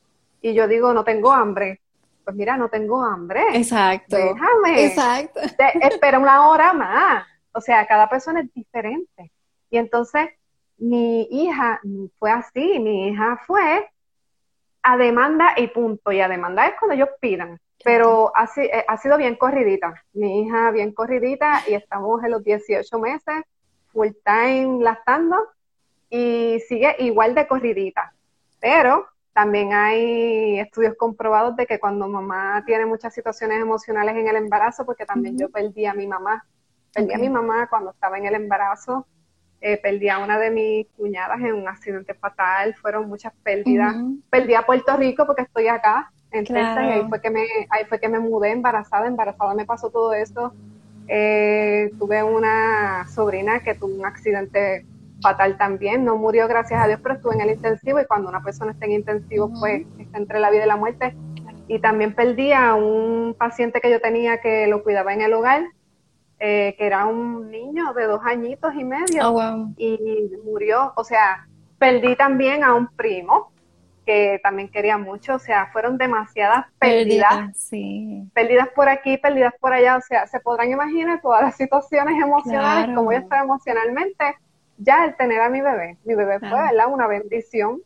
y yo digo, no tengo hambre. Pues mira, no tengo hambre. Exacto. Déjame. Exacto. espera una hora más. O sea, cada persona es diferente. Y entonces mi hija fue así, mi hija fue a demanda y punto. Y a demanda es cuando ellos pidan. Pero ha, eh, ha sido bien corridita. Mi hija bien corridita y estamos en los 18 meses, full time lactando y sigue igual de corridita. Pero también hay estudios comprobados de que cuando mamá tiene muchas situaciones emocionales en el embarazo, porque también yo perdí a mi mamá, perdí a mi mamá cuando estaba en el embarazo, eh, perdí a una de mis cuñadas en un accidente fatal, fueron muchas pérdidas. Perdí a Puerto Rico porque estoy acá en Texas y ahí fue que me, ahí fue que me mudé embarazada, embarazada me pasó todo eso. Eh, tuve una sobrina que tuvo un accidente fatal también, no murió gracias a Dios, pero estuvo en el intensivo y cuando una persona está en intensivo pues está entre la vida y la muerte. Y también perdí a un paciente que yo tenía que lo cuidaba en el hogar, eh, que era un niño de dos añitos y medio, oh, y murió. O sea, perdí también a un primo que también quería mucho, o sea, fueron demasiadas pérdidas, pérdidas por aquí, pérdidas por allá, o sea, se podrán imaginar todas las situaciones emocionales, como yo estaba emocionalmente, ya el tener a mi bebé, mi bebé fue, ¿verdad? Una bendición,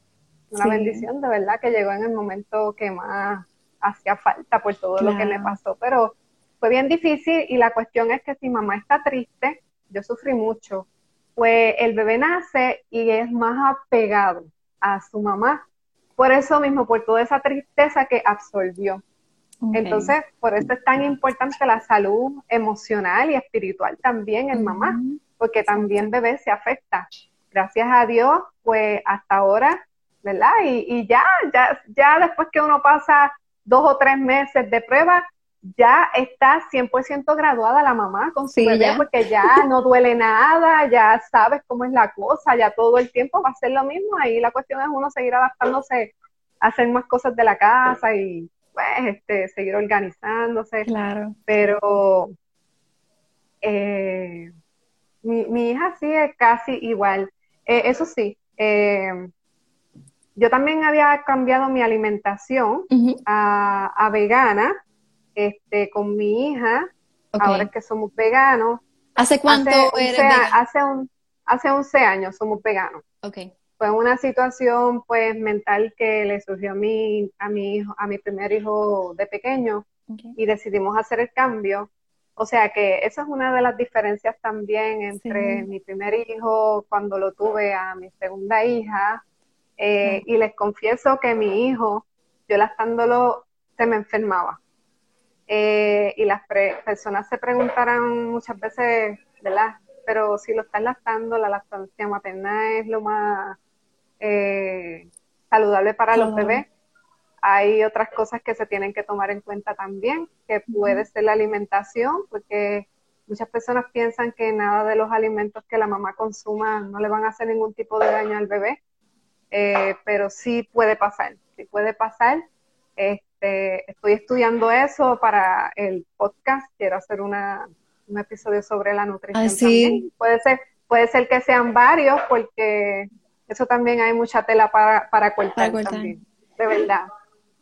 una bendición de verdad que llegó en el momento que más hacía falta por todo lo que me pasó, pero fue bien difícil y la cuestión es que si mamá está triste, yo sufrí mucho, pues el bebé nace y es más apegado a su mamá. Por eso mismo, por toda esa tristeza que absorbió. Entonces, por eso es tan importante la salud emocional y espiritual también en mamá, porque también bebé se afecta. Gracias a Dios, pues hasta ahora, ¿verdad? Y, y ya, ya, ya después que uno pasa dos o tres meses de prueba, ya está 100% graduada la mamá con su bebé porque ya (laughs) no duele nada, ya sabes cómo es la cosa, ya todo el tiempo va a ser lo mismo. Ahí la cuestión es uno seguir adaptándose a hacer más cosas de la casa y pues este, seguir organizándose. Claro. Pero eh, mi, hija sigue casi igual. Eh, eso sí, eh, yo también había cambiado mi alimentación a, a vegana este, con mi hija, ahora que somos veganos. ¿Hace cuánto hace eres Hace, un, hace 11 años somos veganos. Okay. Fue una situación pues mental que le surgió a mi, a mi hijo, a mi primer hijo de pequeño y decidimos hacer el cambio. O sea que esa es una de las diferencias también entre mi primer hijo cuando lo tuve a mi segunda hija. Eh, y les confieso que mi hijo, yo lastándolo, se me enfermaba. Eh, y las personas se preguntarán muchas veces, ¿verdad? Pero si lo estás lactando, la lactancia materna es lo más eh, saludable para los bebés. Hay otras cosas que se tienen que tomar en cuenta también, que puede ser la alimentación, porque muchas personas piensan que nada de los alimentos que la mamá consuma no le van a hacer ningún tipo de daño al bebé, eh, pero sí puede pasar, sí puede pasar. Este, estoy estudiando eso para el podcast. Quiero hacer una, un episodio sobre la nutrición ah, también. Puede ser, puede ser que sean varios, porque eso también hay mucha tela para, para cortar, también, de verdad.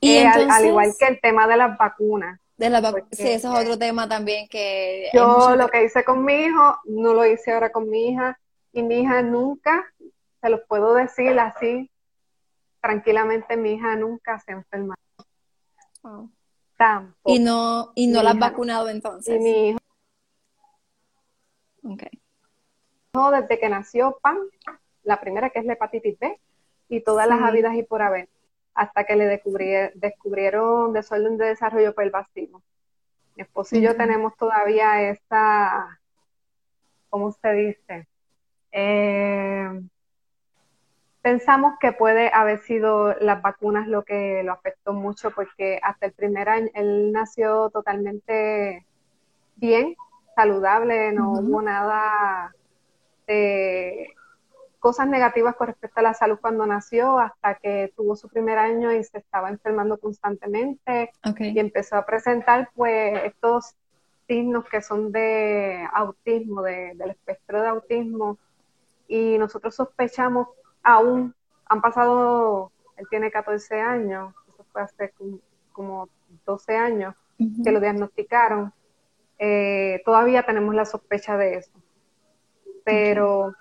¿Y eh, al, igual que el tema de las vacunas. De la sí, eso es otro tema también que... Yo lo que hice con mi hijo, no lo hice ahora con mi hija, y mi hija nunca, se lo puedo decir así, tranquilamente, mi hija nunca se enferma. Y no, y no la has vacunado entonces. Y mi hijo. Desde que nació PAN, la primera que es la hepatitis B, y todas las habidas y por haber, hasta que le descubrieron desorden de desarrollo vacío. Mi esposo y yo tenemos todavía esa, ¿cómo se dice? Eh, pensamos que puede haber sido las vacunas lo que lo afectó mucho porque hasta el primer año él nació totalmente bien, saludable, no hubo nada de cosas negativas con respecto a la salud cuando nació hasta que tuvo su primer año y se estaba enfermando constantemente y empezó a presentar pues estos signos que son de autismo, del espectro de autismo. Y nosotros sospechamos aún, han pasado, él tiene 14 años, eso fue hace como, 12 años que lo diagnosticaron, eh, todavía tenemos la sospecha de eso. Pero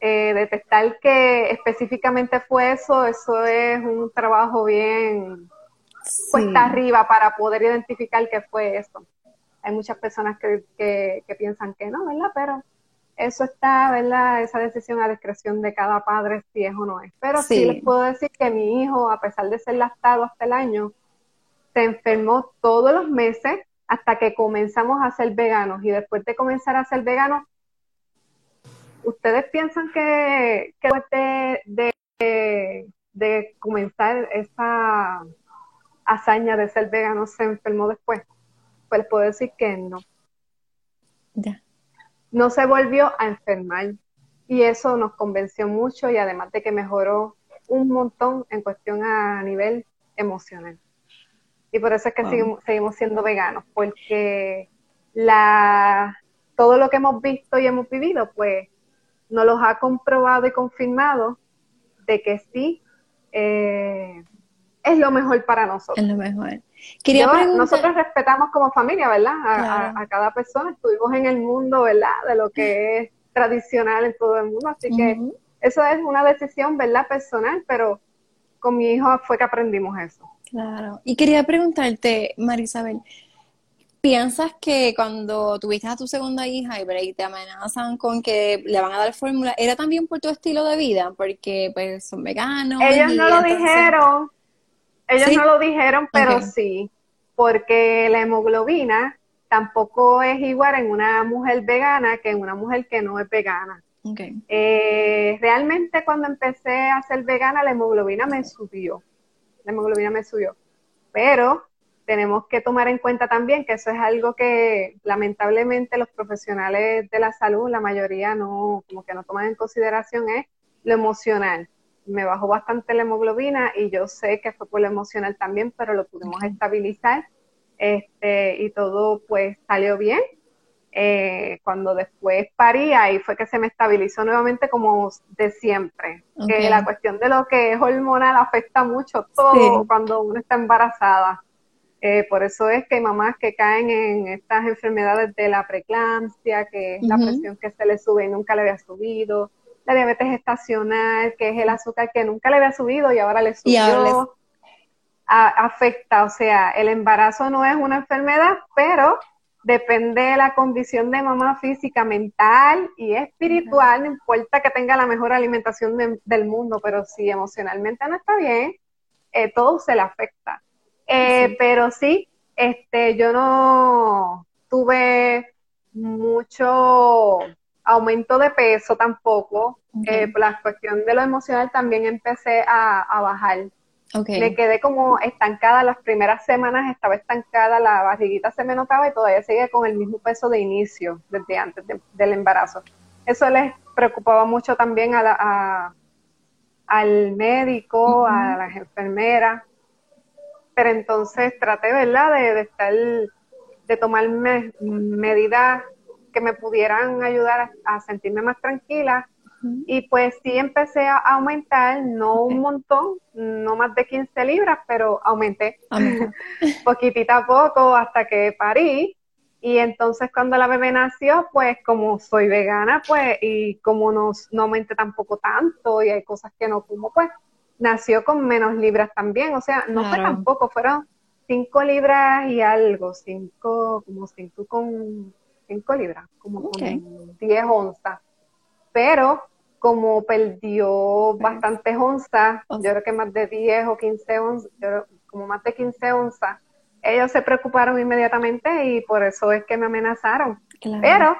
eh, detectar que específicamente fue eso, eso es un trabajo bien cuesta arriba para poder identificar qué fue eso. Hay muchas personas que, que, piensan que no, ¿verdad? Pero eso está, ¿verdad? Esa decisión a discreción de cada padre si es o no es. Pero sí. les puedo decir que mi hijo, a pesar de ser lactado hasta el año, se enfermó todos los meses hasta que comenzamos a ser veganos. Y después de comenzar a ser veganos, ¿ustedes piensan que, que después de, comenzar esa hazaña de ser vegano se enfermó después? Pues puedo decir que no. Ya. No se volvió a enfermar. Y eso nos convenció mucho y además de que mejoró un montón en cuestión a nivel emocional. Y por eso es que seguimos, seguimos siendo veganos, porque la, todo lo que hemos visto y hemos vivido, pues nos los ha comprobado y confirmado de que sí eh, es lo mejor para nosotros. Es lo mejor. Quería Nosotros respetamos como familia, ¿verdad? A, cada persona. Estuvimos en el mundo, ¿verdad? De lo que es tradicional en todo el mundo. Así que eso es una decisión, ¿verdad? Personal, pero con mi hijo fue que aprendimos eso. Claro. Y quería preguntarte, Marisabel, ¿Piensas que cuando tuviste a tu segunda hija y te amenazan con que le van a dar fórmula, era también por tu estilo de vida? Porque pues son veganos. Ellos no lo dijeron, ellos no lo dijeron, pero sí, porque la hemoglobina tampoco es igual en una mujer vegana que en una mujer que no es vegana. Eh, realmente cuando empecé a ser vegana la hemoglobina me subió, la hemoglobina me subió, pero tenemos que tomar en cuenta también que eso es algo que lamentablemente los profesionales de la salud, la mayoría no, como que no toman en consideración, es lo emocional. Me bajó bastante la hemoglobina y yo sé que fue por lo emocional también, pero lo pudimos estabilizar este, y todo pues salió bien. Eh, cuando después parí, ahí fue que se me estabilizó nuevamente como de siempre. Que la cuestión de lo que es hormonal afecta mucho todo cuando uno está embarazada. Eh, por eso es que hay mamás que caen en estas enfermedades de la preeclampsia, que es la presión que se le sube y nunca le había subido, la diabetes estacional, que es el azúcar que nunca le había subido y ahora le subió. afecta, o sea, el embarazo no es una enfermedad, pero depende de la condición de mamá física, mental y espiritual, no importa que tenga la mejor alimentación del mundo, pero si emocionalmente no está bien, eh, todo se le afecta. Eh, pero sí, este, yo no tuve mucho aumento de peso tampoco. Eh, por la cuestión de lo emocional también empecé a, bajar. Me quedé como estancada las primeras semanas, estaba estancada, la barriguita se me notaba y todavía seguía con el mismo peso de inicio, desde antes del embarazo. Eso les preocupaba mucho también a al médico, a las enfermeras, pero entonces traté, ¿verdad?, de, estar, de tomar medidas que me pudieran ayudar a, sentirme más tranquila. Y pues sí empecé a aumentar, no un montón, no más de 15 libras, pero aumenté (laughs) poquitito a poco hasta que parí. Y entonces cuando la bebé nació, pues como soy vegana, pues, y como no, no aumenté tampoco tanto y hay cosas que no como, pues nació con menos libras también, o sea, no fue tampoco, fueron cinco libras y algo, cinco, como cinco con cinco libras, como con diez onzas. Pero como perdió bastantes onzas, yo creo que más de 10 o 15 onzas, como más de 15 onzas, ellos se preocuparon inmediatamente y por eso es que me amenazaron. Pero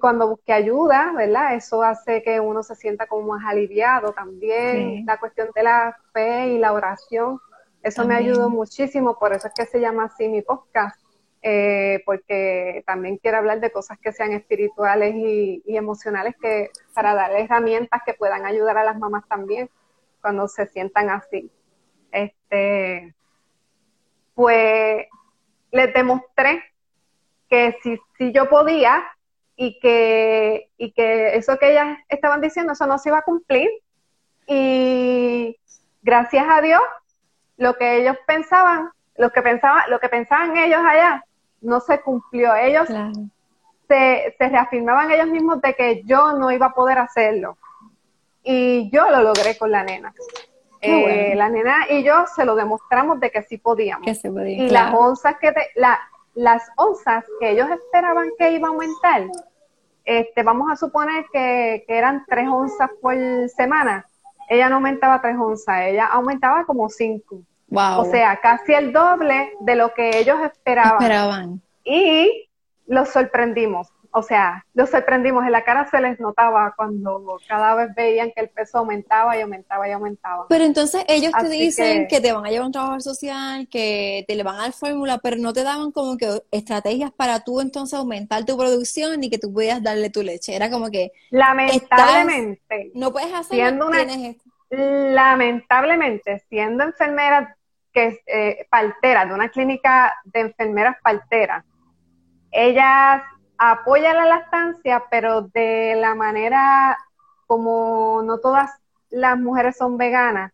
cuando busqué ayuda, ¿verdad? Eso hace que uno se sienta como más aliviado también. La cuestión de la fe y la oración, eso me ayudó muchísimo, por eso es que se llama así mi podcast, eh, porque también quiero hablar de cosas que sean espirituales y, emocionales que para dar herramientas que puedan ayudar a las mamás también cuando se sientan así. Este, pues les demostré que si, si yo podía, y que, y que eso que ellas estaban diciendo, eso no se iba a cumplir. Y gracias a Dios, lo que ellos pensaban, lo que pensaban, lo que pensaban ellos allá, no se cumplió. Ellos se, se reafirmaban ellos mismos de que yo no iba a poder hacerlo. Y yo lo logré con la nena. Eh, la nena y yo se lo demostramos de que sí podíamos. y las onzas que te, la, las onzas que ellos esperaban que iba a aumentar, este, vamos a suponer que, eran tres onzas por semana, ella no aumentaba tres onzas, ella aumentaba como cinco. O sea, casi el doble de lo que ellos esperaban. esperaban. Y los sorprendimos o sea, los sorprendimos, en la cara se les notaba cuando cada vez veían que el peso aumentaba y aumentaba y aumentaba. Pero entonces ellos te dicen que, te van a llevar a un trabajo social, que te le van a dar fórmula, pero no te daban como que estrategias para tú entonces aumentar tu producción y que tú pudieras darle tu leche. Era como que... Lamentablemente. no puedes hacer Lamentablemente, siendo enfermera que eh, partera, de una clínica de enfermeras parteras, ellas apoya la lactancia, pero de la manera como no todas las mujeres son veganas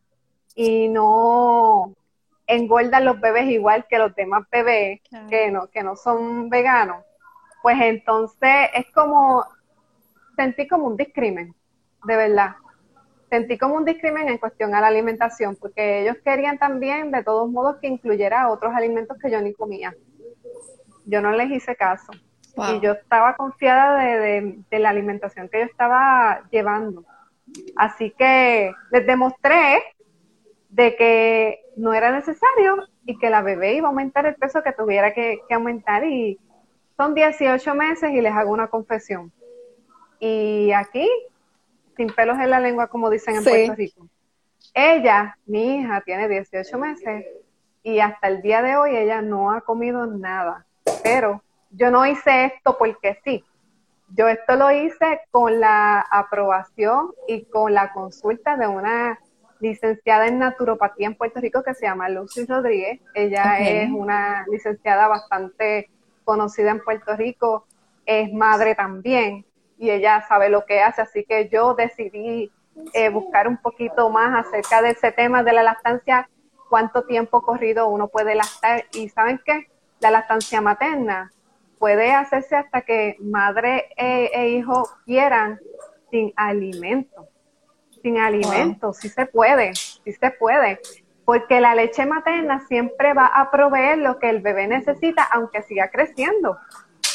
y no engordan los bebés igual que los demás bebés que no que no son veganos, pues entonces es como sentí como un discrimen, de verdad. Sentí como un discrimen en cuestión a la alimentación, porque ellos querían también, de todos modos, que incluyera otros alimentos que yo ni comía. Yo no les hice caso. Y yo estaba confiada de, la alimentación que yo estaba llevando. Así que les demostré de que no era necesario y que la bebé iba a aumentar el peso que tuviera que, aumentar. Y son 18 meses y les hago una confesión. Y aquí, sin pelos en la lengua, como dicen en Puerto Rico. Ella, mi hija, tiene 18 meses y hasta el día de hoy ella no ha comido nada. Pero yo no hice esto porque sí. Yo esto lo hice con la aprobación y con la consulta de una licenciada en naturopatía en Puerto Rico que se llama Lucy Rodríguez. Ella es una licenciada bastante conocida en Puerto Rico, es madre también y ella sabe lo que hace, así que yo decidí eh, buscar un poquito más acerca de ese tema de la lactancia, cuánto tiempo corrido uno puede lactar y saben qué, la lactancia materna puede hacerse hasta que madre e, e hijo quieran sin alimento. Sin alimento, sí se puede, sí se puede. Porque la leche materna siempre va a proveer lo que el bebé necesita, aunque siga creciendo.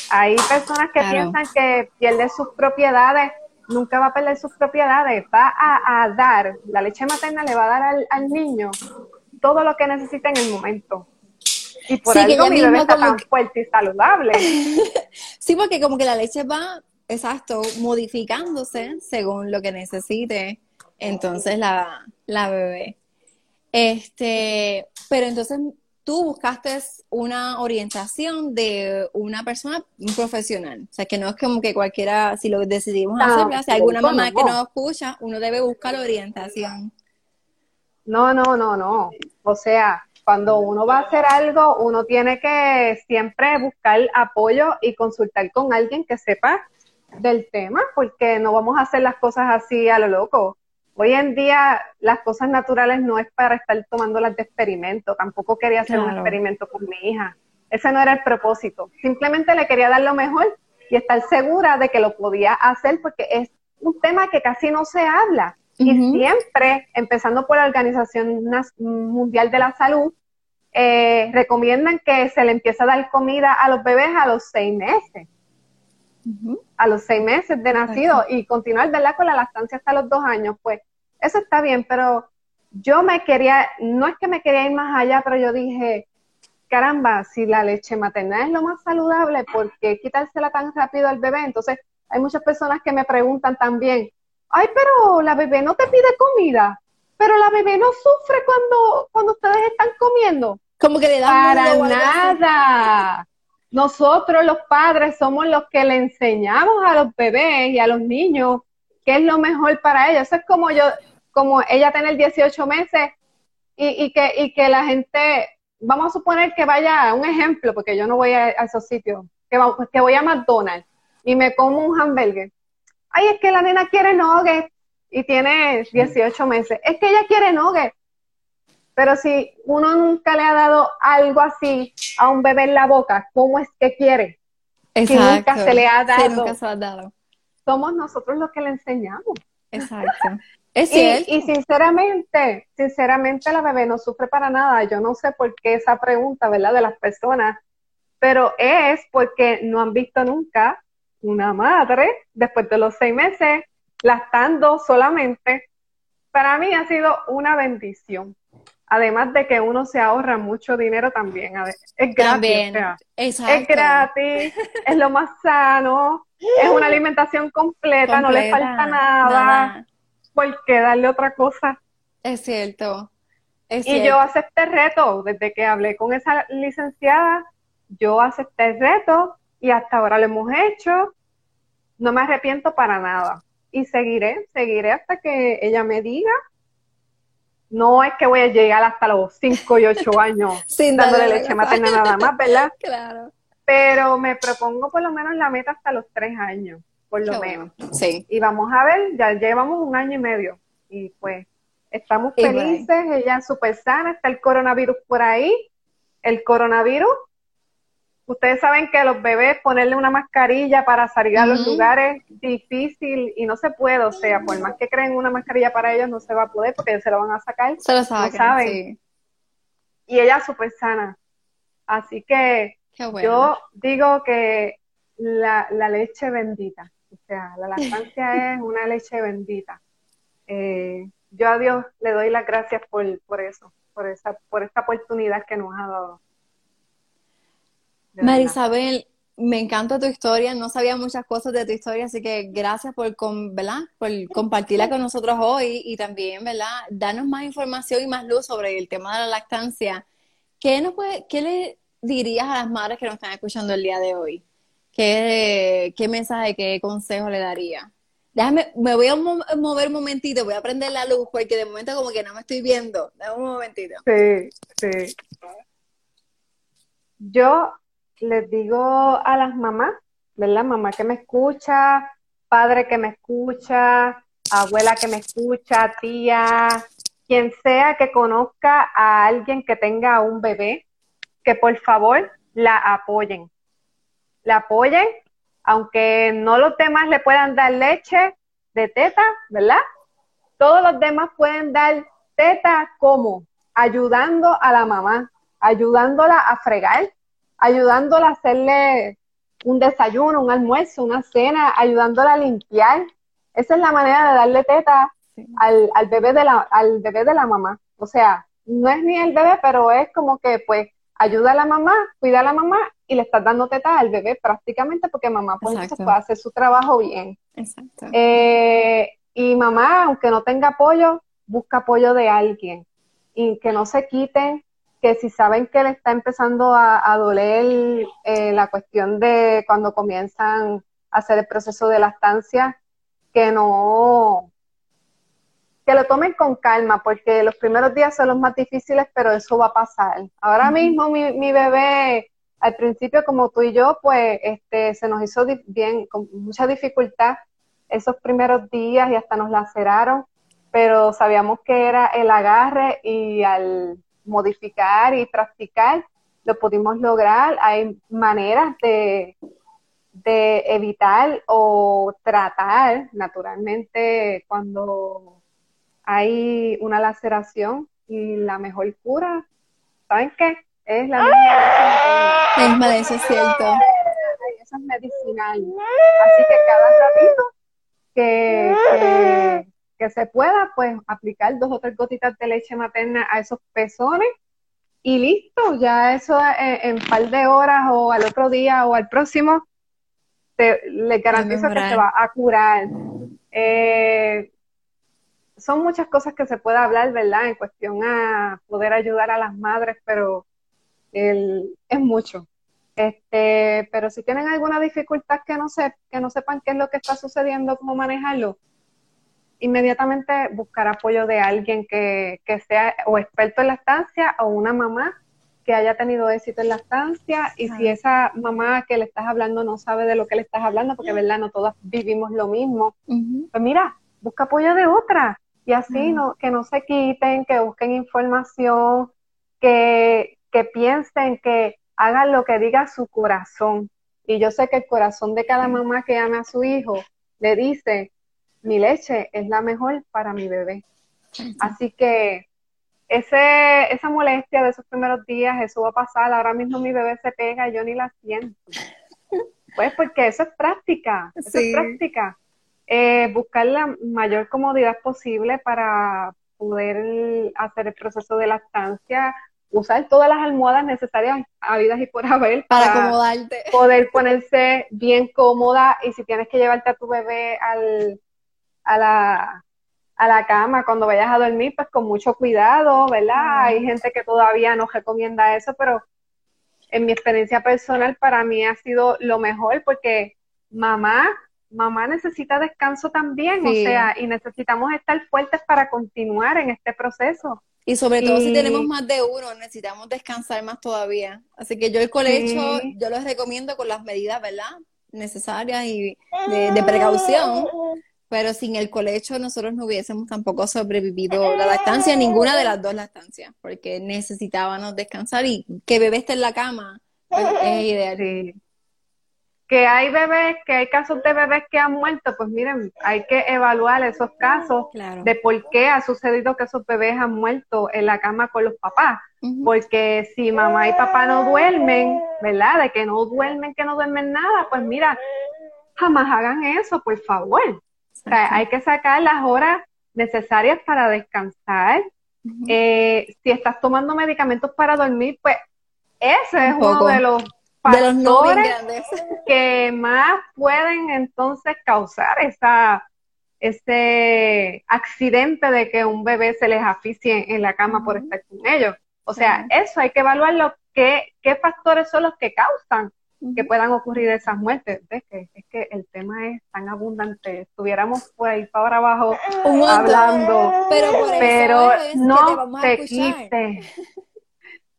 Hay personas que piensan que pierde sus propiedades, nunca va a perder sus propiedades, va a, dar, la leche materna le va a dar al, al niño todo lo que necesita en el momento. Y por sí, algo mi bebé está tan fuerte y saludable. (laughs) sí, porque como que la leche va, exacto, modificándose según lo que necesite entonces la, la bebé. Este, pero entonces tú buscaste una orientación de una persona profesional. O sea, que no es como que cualquiera, si lo decidimos hacer, si alguna mamá que no escucha, uno debe buscar orientación. No, no, no, no. O sea, cuando uno va a hacer algo, uno tiene que siempre buscar apoyo y consultar con alguien que sepa del tema, porque no vamos a hacer las cosas así a lo loco. Hoy en día las cosas naturales no es para estar tomándolas de experimento, tampoco quería hacer un experimento con mi hija. Ese no era el propósito. Simplemente le quería dar lo mejor y estar segura de que lo podía hacer porque es un tema que casi no se habla. Y siempre, empezando por la Organización Mundial de la Salud, eh, recomiendan que se le empiece a dar comida a los bebés a los seis meses. A los seis meses de nacido y continuar, ¿verdad? Con la lactancia hasta los dos años. Pues eso está bien, pero yo me quería, no es que me quería ir más allá, pero yo dije, caramba, si la leche materna es lo más saludable, ¿por qué quitársela tan rápido al bebé? Entonces, hay muchas personas que me preguntan también, ay, pero la bebé no te pide comida, pero la bebé no sufre cuando, cuando ustedes están comiendo. Como que le da Para nada. Nosotros los padres somos los que le enseñamos a los bebés y a los niños qué es lo mejor para ellos. Eso es como yo, como ella tener 18 meses y, que, la gente, vamos a suponer que vaya, un ejemplo, porque yo no voy a, esos sitios, que, que voy a McDonald's y me como un hamburger. Ay, es que la nena quiere nuggets y tiene 18 meses. Es que ella quiere nuggets. Pero si uno nunca le ha dado algo así a un bebé en la boca, ¿cómo es que quiere? Exacto. Si nunca se le ha dado. nunca se ha dado. Somos nosotros los que le enseñamos. Exacto. (laughs) Es y, y, sinceramente, sinceramente la bebé no sufre para nada. Yo no sé por qué esa pregunta, ¿verdad? De las personas, pero es porque no han visto nunca una madre después de los seis meses lactando solamente. Para mí ha sido una bendición. Además de que uno se ahorra mucho dinero también. Es gratis. es gratis, (laughs) es lo más sano, es una alimentación completa, no le falta nada. ¿Por qué darle otra cosa? Es cierto. y yo acepté el reto, desde que hablé con esa licenciada, yo acepté el reto y hasta ahora lo hemos hecho. No me arrepiento para nada. Y seguiré, seguiré hasta que ella me diga no es que voy a llegar hasta los 5 y 8 (laughs) años Sin dándole leche materna nada más, ¿verdad? Claro. Pero me propongo por lo menos la meta hasta los 3 años, por lo menos. Sí. Y vamos a ver, ya llevamos un año y medio. Y pues estamos felices, ella es súper sana, está el coronavirus por ahí. El coronavirus Ustedes saben que a los bebés ponerle una mascarilla para salir a los lugares difícil y no se puede, o sea, por más que creen una mascarilla para ellos no se va a poder porque ellos se lo van a sacar. Se lo saben. Y ella es súper sana. Así que yo digo que la, leche bendita, o sea, la lactancia (laughs) es una leche bendita. Eh, yo a Dios le doy las gracias por, por eso, por esa, por esta oportunidad que nos ha dado. Marisabel, me encanta tu historia, no sabía muchas cosas de tu historia, así que gracias por, con, ¿verdad? por compartirla con nosotros hoy y también, ¿verdad? Darnos más información y más luz sobre el tema de la lactancia. ¿Qué, nos puede, qué le dirías a las madres que nos están escuchando el día de hoy? ¿Qué, qué mensaje, qué consejo le daría? Déjame, me voy a mover un momentito, voy a prender la luz porque de momento como que no me estoy viendo. Dame un momentito. Sí, sí. Yo les digo a las mamás, ¿verdad? Mamá que me escucha, padre que me escucha, abuela que me escucha, tía, quien sea que conozca a alguien que tenga un bebé, que por favor la apoyen. La apoyen, aunque no los demás le puedan dar leche de teta, ¿verdad? Todos los demás pueden dar teta como ayudando a la mamá, ayudándola a fregar, ayudándola a hacerle un desayuno, un almuerzo, una cena, ayudándola a limpiar. Esa es la manera de darle teta al, al, bebé de la, al bebé de la mamá. O sea, no es ni el bebé, pero es como que pues ayuda a la mamá, cuida a la mamá y le estás dando teta al bebé prácticamente porque mamá pues puede hacer su trabajo bien. Exacto. Eh, y mamá, aunque no tenga apoyo, busca apoyo de alguien y que no se quiten que si saben que le está empezando a, doler eh, la cuestión de cuando comienzan a hacer el proceso de lactancia, que no, que lo tomen con calma, porque los primeros días son los más difíciles, pero eso va a pasar. Ahora mismo mi, mi bebé, al principio como tú y yo, pues este, se nos hizo bien, con mucha dificultad esos primeros días y hasta nos laceraron, pero sabíamos que era el agarre y al modificar y practicar, lo pudimos lograr. Hay maneras de, de evitar o tratar naturalmente cuando hay una laceración y la mejor cura, ¿saben qué? Es la misma eso es cierto. Eso es medicinal. Así que cada ratito que que se pueda, pues aplicar dos o tres gotitas de leche materna a esos pezones y listo, ya eso eh, en, un par de horas o al otro día o al próximo, te, le garantizo que se va a curar. Eh, son muchas cosas que se puede hablar, ¿verdad? En cuestión a poder ayudar a las madres, pero el, es mucho. Este, pero si tienen alguna dificultad que no, se, que no sepan qué es lo que está sucediendo, cómo manejarlo, inmediatamente buscar apoyo de alguien que, sea o experto en la estancia o una mamá que haya tenido éxito en la estancia. Y si esa mamá que le estás hablando no sabe de lo que le estás hablando, porque verdad no todas vivimos lo mismo, pues mira, busca apoyo de otra. Y así no, que no se quiten, que busquen información, que, que piensen, que hagan lo que diga su corazón. Y yo sé que el corazón de cada mamá que ama a su hijo le dice, mi leche es la mejor para mi bebé. Así que ese, esa molestia de esos primeros días, eso va a pasar. Ahora mismo mi bebé se pega y yo ni la siento. Pues porque eso es práctica, eso es práctica. Eh, buscar la mayor comodidad posible para poder hacer el proceso de lactancia, usar todas las almohadas necesarias, habidas y por haber, para, para acomodarte. Poder ponerse bien cómoda y si tienes que llevarte a tu bebé al, a la, a la cama cuando vayas a dormir, pues con mucho cuidado, ¿verdad? Hay gente que todavía no recomienda eso, pero en mi experiencia personal para mí ha sido lo mejor porque mamá, mamá necesita descanso también, o sea, y necesitamos estar fuertes para continuar en este proceso. Y sobre todo si tenemos más de uno, necesitamos descansar más todavía. Así que yo el colecho, yo los recomiendo con las medidas, ¿verdad? Necesarias y de, de precaución, pero sin el colecho nosotros no hubiésemos tampoco sobrevivido la lactancia, ninguna de las dos lactancias, porque necesitábamos descansar y que bebé esté en la cama pues, es ideal. Que hay bebés, que hay casos de bebés que han muerto, pues miren, hay que evaluar esos casos de por qué ha sucedido que esos bebés han muerto en la cama con los papás. Porque si mamá y papá no duermen, ¿verdad? De que no duermen, que no duermen nada, pues mira, jamás hagan eso, por favor hay que sacar las horas necesarias para descansar. Eh, si estás tomando medicamentos para dormir, pues ese es uno de los factores (laughs) que más pueden entonces causar esa ese accidente de que un bebé se les asfixie en la cama por estar con ellos. O sea, eso hay que evaluar qué, qué factores son los que causan que puedan ocurrir esas muertes. ¿Ves? Que, es que el tema es tan abundante. Estuviéramos por ahí para abajo hablando, pero, no se quite. (laughs)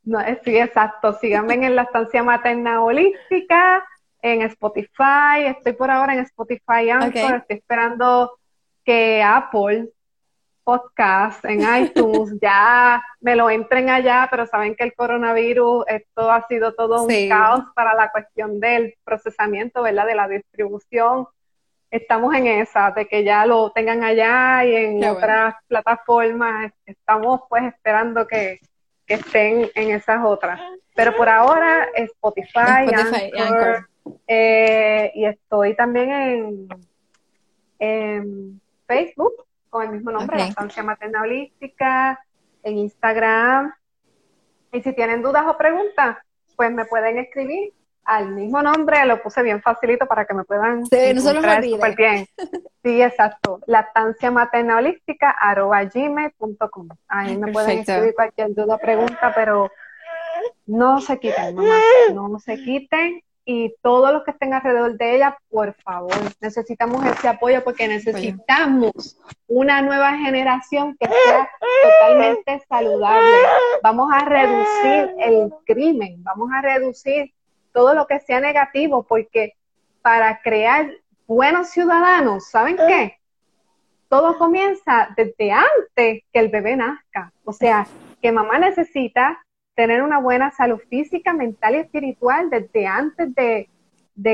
No, sí, exacto. Síganme en la estancia materna holística, en Spotify. Estoy por ahora en Spotify Anchor. Estoy esperando que Apple podcast en iTunes, ya me lo entren allá, pero saben que el coronavirus, esto ha sido todo un caos para la cuestión del procesamiento, ¿verdad? De la distribución. Estamos en esa, de que ya lo tengan allá y en otras plataformas. Estamos pues esperando que, estén en esas otras. Pero por ahora Spotify, Anchor, eh, y estoy también en, en Facebook con el mismo nombre, la estancia materna holística, en Instagram. Y si tienen dudas o preguntas, pues me pueden escribir al mismo nombre, lo puse bien facilito para que me puedan sí, no súper bien. (laughs) Sí, exacto. Lactancia materna holística arroba gmail.com. Ahí me pueden escribir cualquier duda o pregunta, pero no se quiten, mamá, no se quiten y todos los que estén alrededor de ella, por favor, necesitamos ese apoyo porque necesitamos una nueva generación que sea totalmente saludable. Vamos a reducir el crimen, vamos a reducir todo lo que sea negativo porque para crear buenos ciudadanos, ¿saben qué? Todo comienza desde antes que el bebé nazca. O sea, que mamá necesita tener una buena salud física, mental y espiritual desde antes de,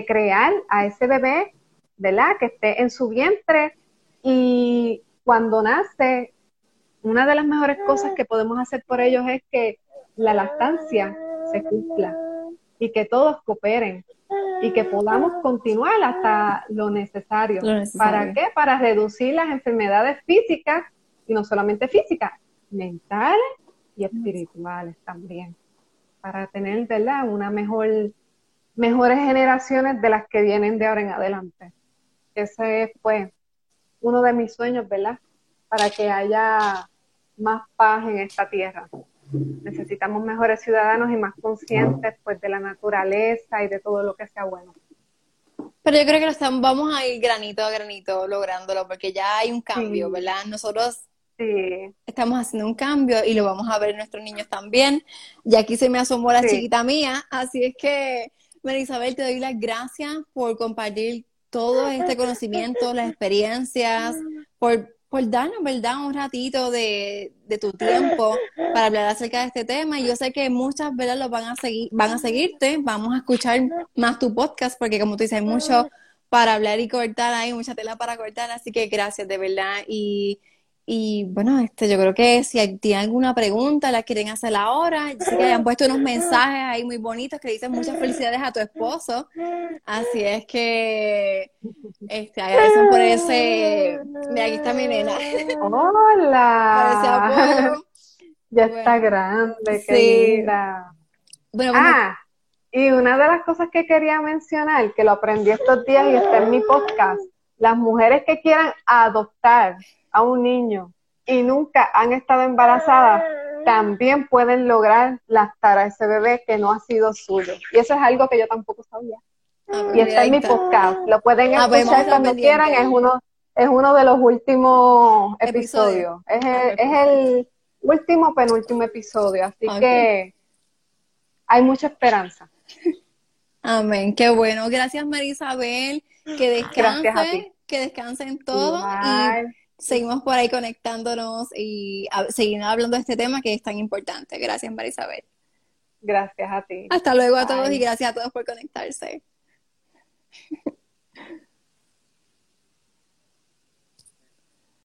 crear a ese bebé, ¿verdad? Que esté en su vientre y cuando nace, una de las mejores cosas que podemos hacer por ellos es que la lactancia se cumpla y que todos cooperen y que podamos continuar hasta lo necesario. lo necesario. ¿Para qué? Para reducir las enfermedades físicas y no solamente físicas, mentales y espirituales también. para tener, ¿verdad? Una mejor, mejores generaciones de las que vienen de ahora en adelante. Ese es, pues, uno de mis sueños, ¿verdad? Para que haya más paz en esta tierra. Necesitamos mejores ciudadanos y más conscientes, pues, de la naturaleza y de todo lo que sea bueno. Pero yo creo que estamos, vamos a ir granito a granito lográndolo, porque ya hay un cambio, ¿verdad? Nosotros estamos haciendo un cambio y lo vamos a ver en nuestros niños también. Y aquí se me asomó la chiquita mía, así es que, María Isabel, te doy las gracias por compartir todo este conocimiento, las experiencias, por por darnos, ¿verdad?, un ratito de, tu tiempo para hablar acerca de este tema. Y yo sé que muchas, ¿verdad?, lo van a seguir, van a seguirte, vamos a escuchar más tu podcast, porque como tú dices, hay mucho para hablar y cortar, hay mucha tela para cortar, así que gracias, de verdad. Y y bueno, este, yo creo que si tienen alguna pregunta, la quieren hacer ahora. Yo sé que han puesto unos mensajes ahí muy bonitos que dicen muchas felicidades a tu esposo. Así es que este, agradecen por ese. Mira, aquí está mi nena. Hola. Ya está grande, querida. Bueno, Ah, y una de las cosas que quería mencionar, que lo aprendí estos días y está en mi podcast, las mujeres que quieran adoptar a un niño y nunca han estado embarazadas, también pueden lograr lactar a ese bebé que no ha sido suyo. Y eso es algo que yo tampoco sabía. Ah, y está en mi podcast. Lo pueden ah, pues escuchar cuando quieran. Es uno, es uno de los últimos episodios. Es, el, es el último, penúltimo episodio. Así que hay mucha esperanza. Amén. Qué bueno. Gracias, María Isabel. Que descanse. Que descansen todos. Y seguimos por ahí conectándonos y seguimos hablando de este tema que es tan importante. Gracias, Marisabel. Gracias a ti. Hasta luego a todos y gracias a todos por conectarse.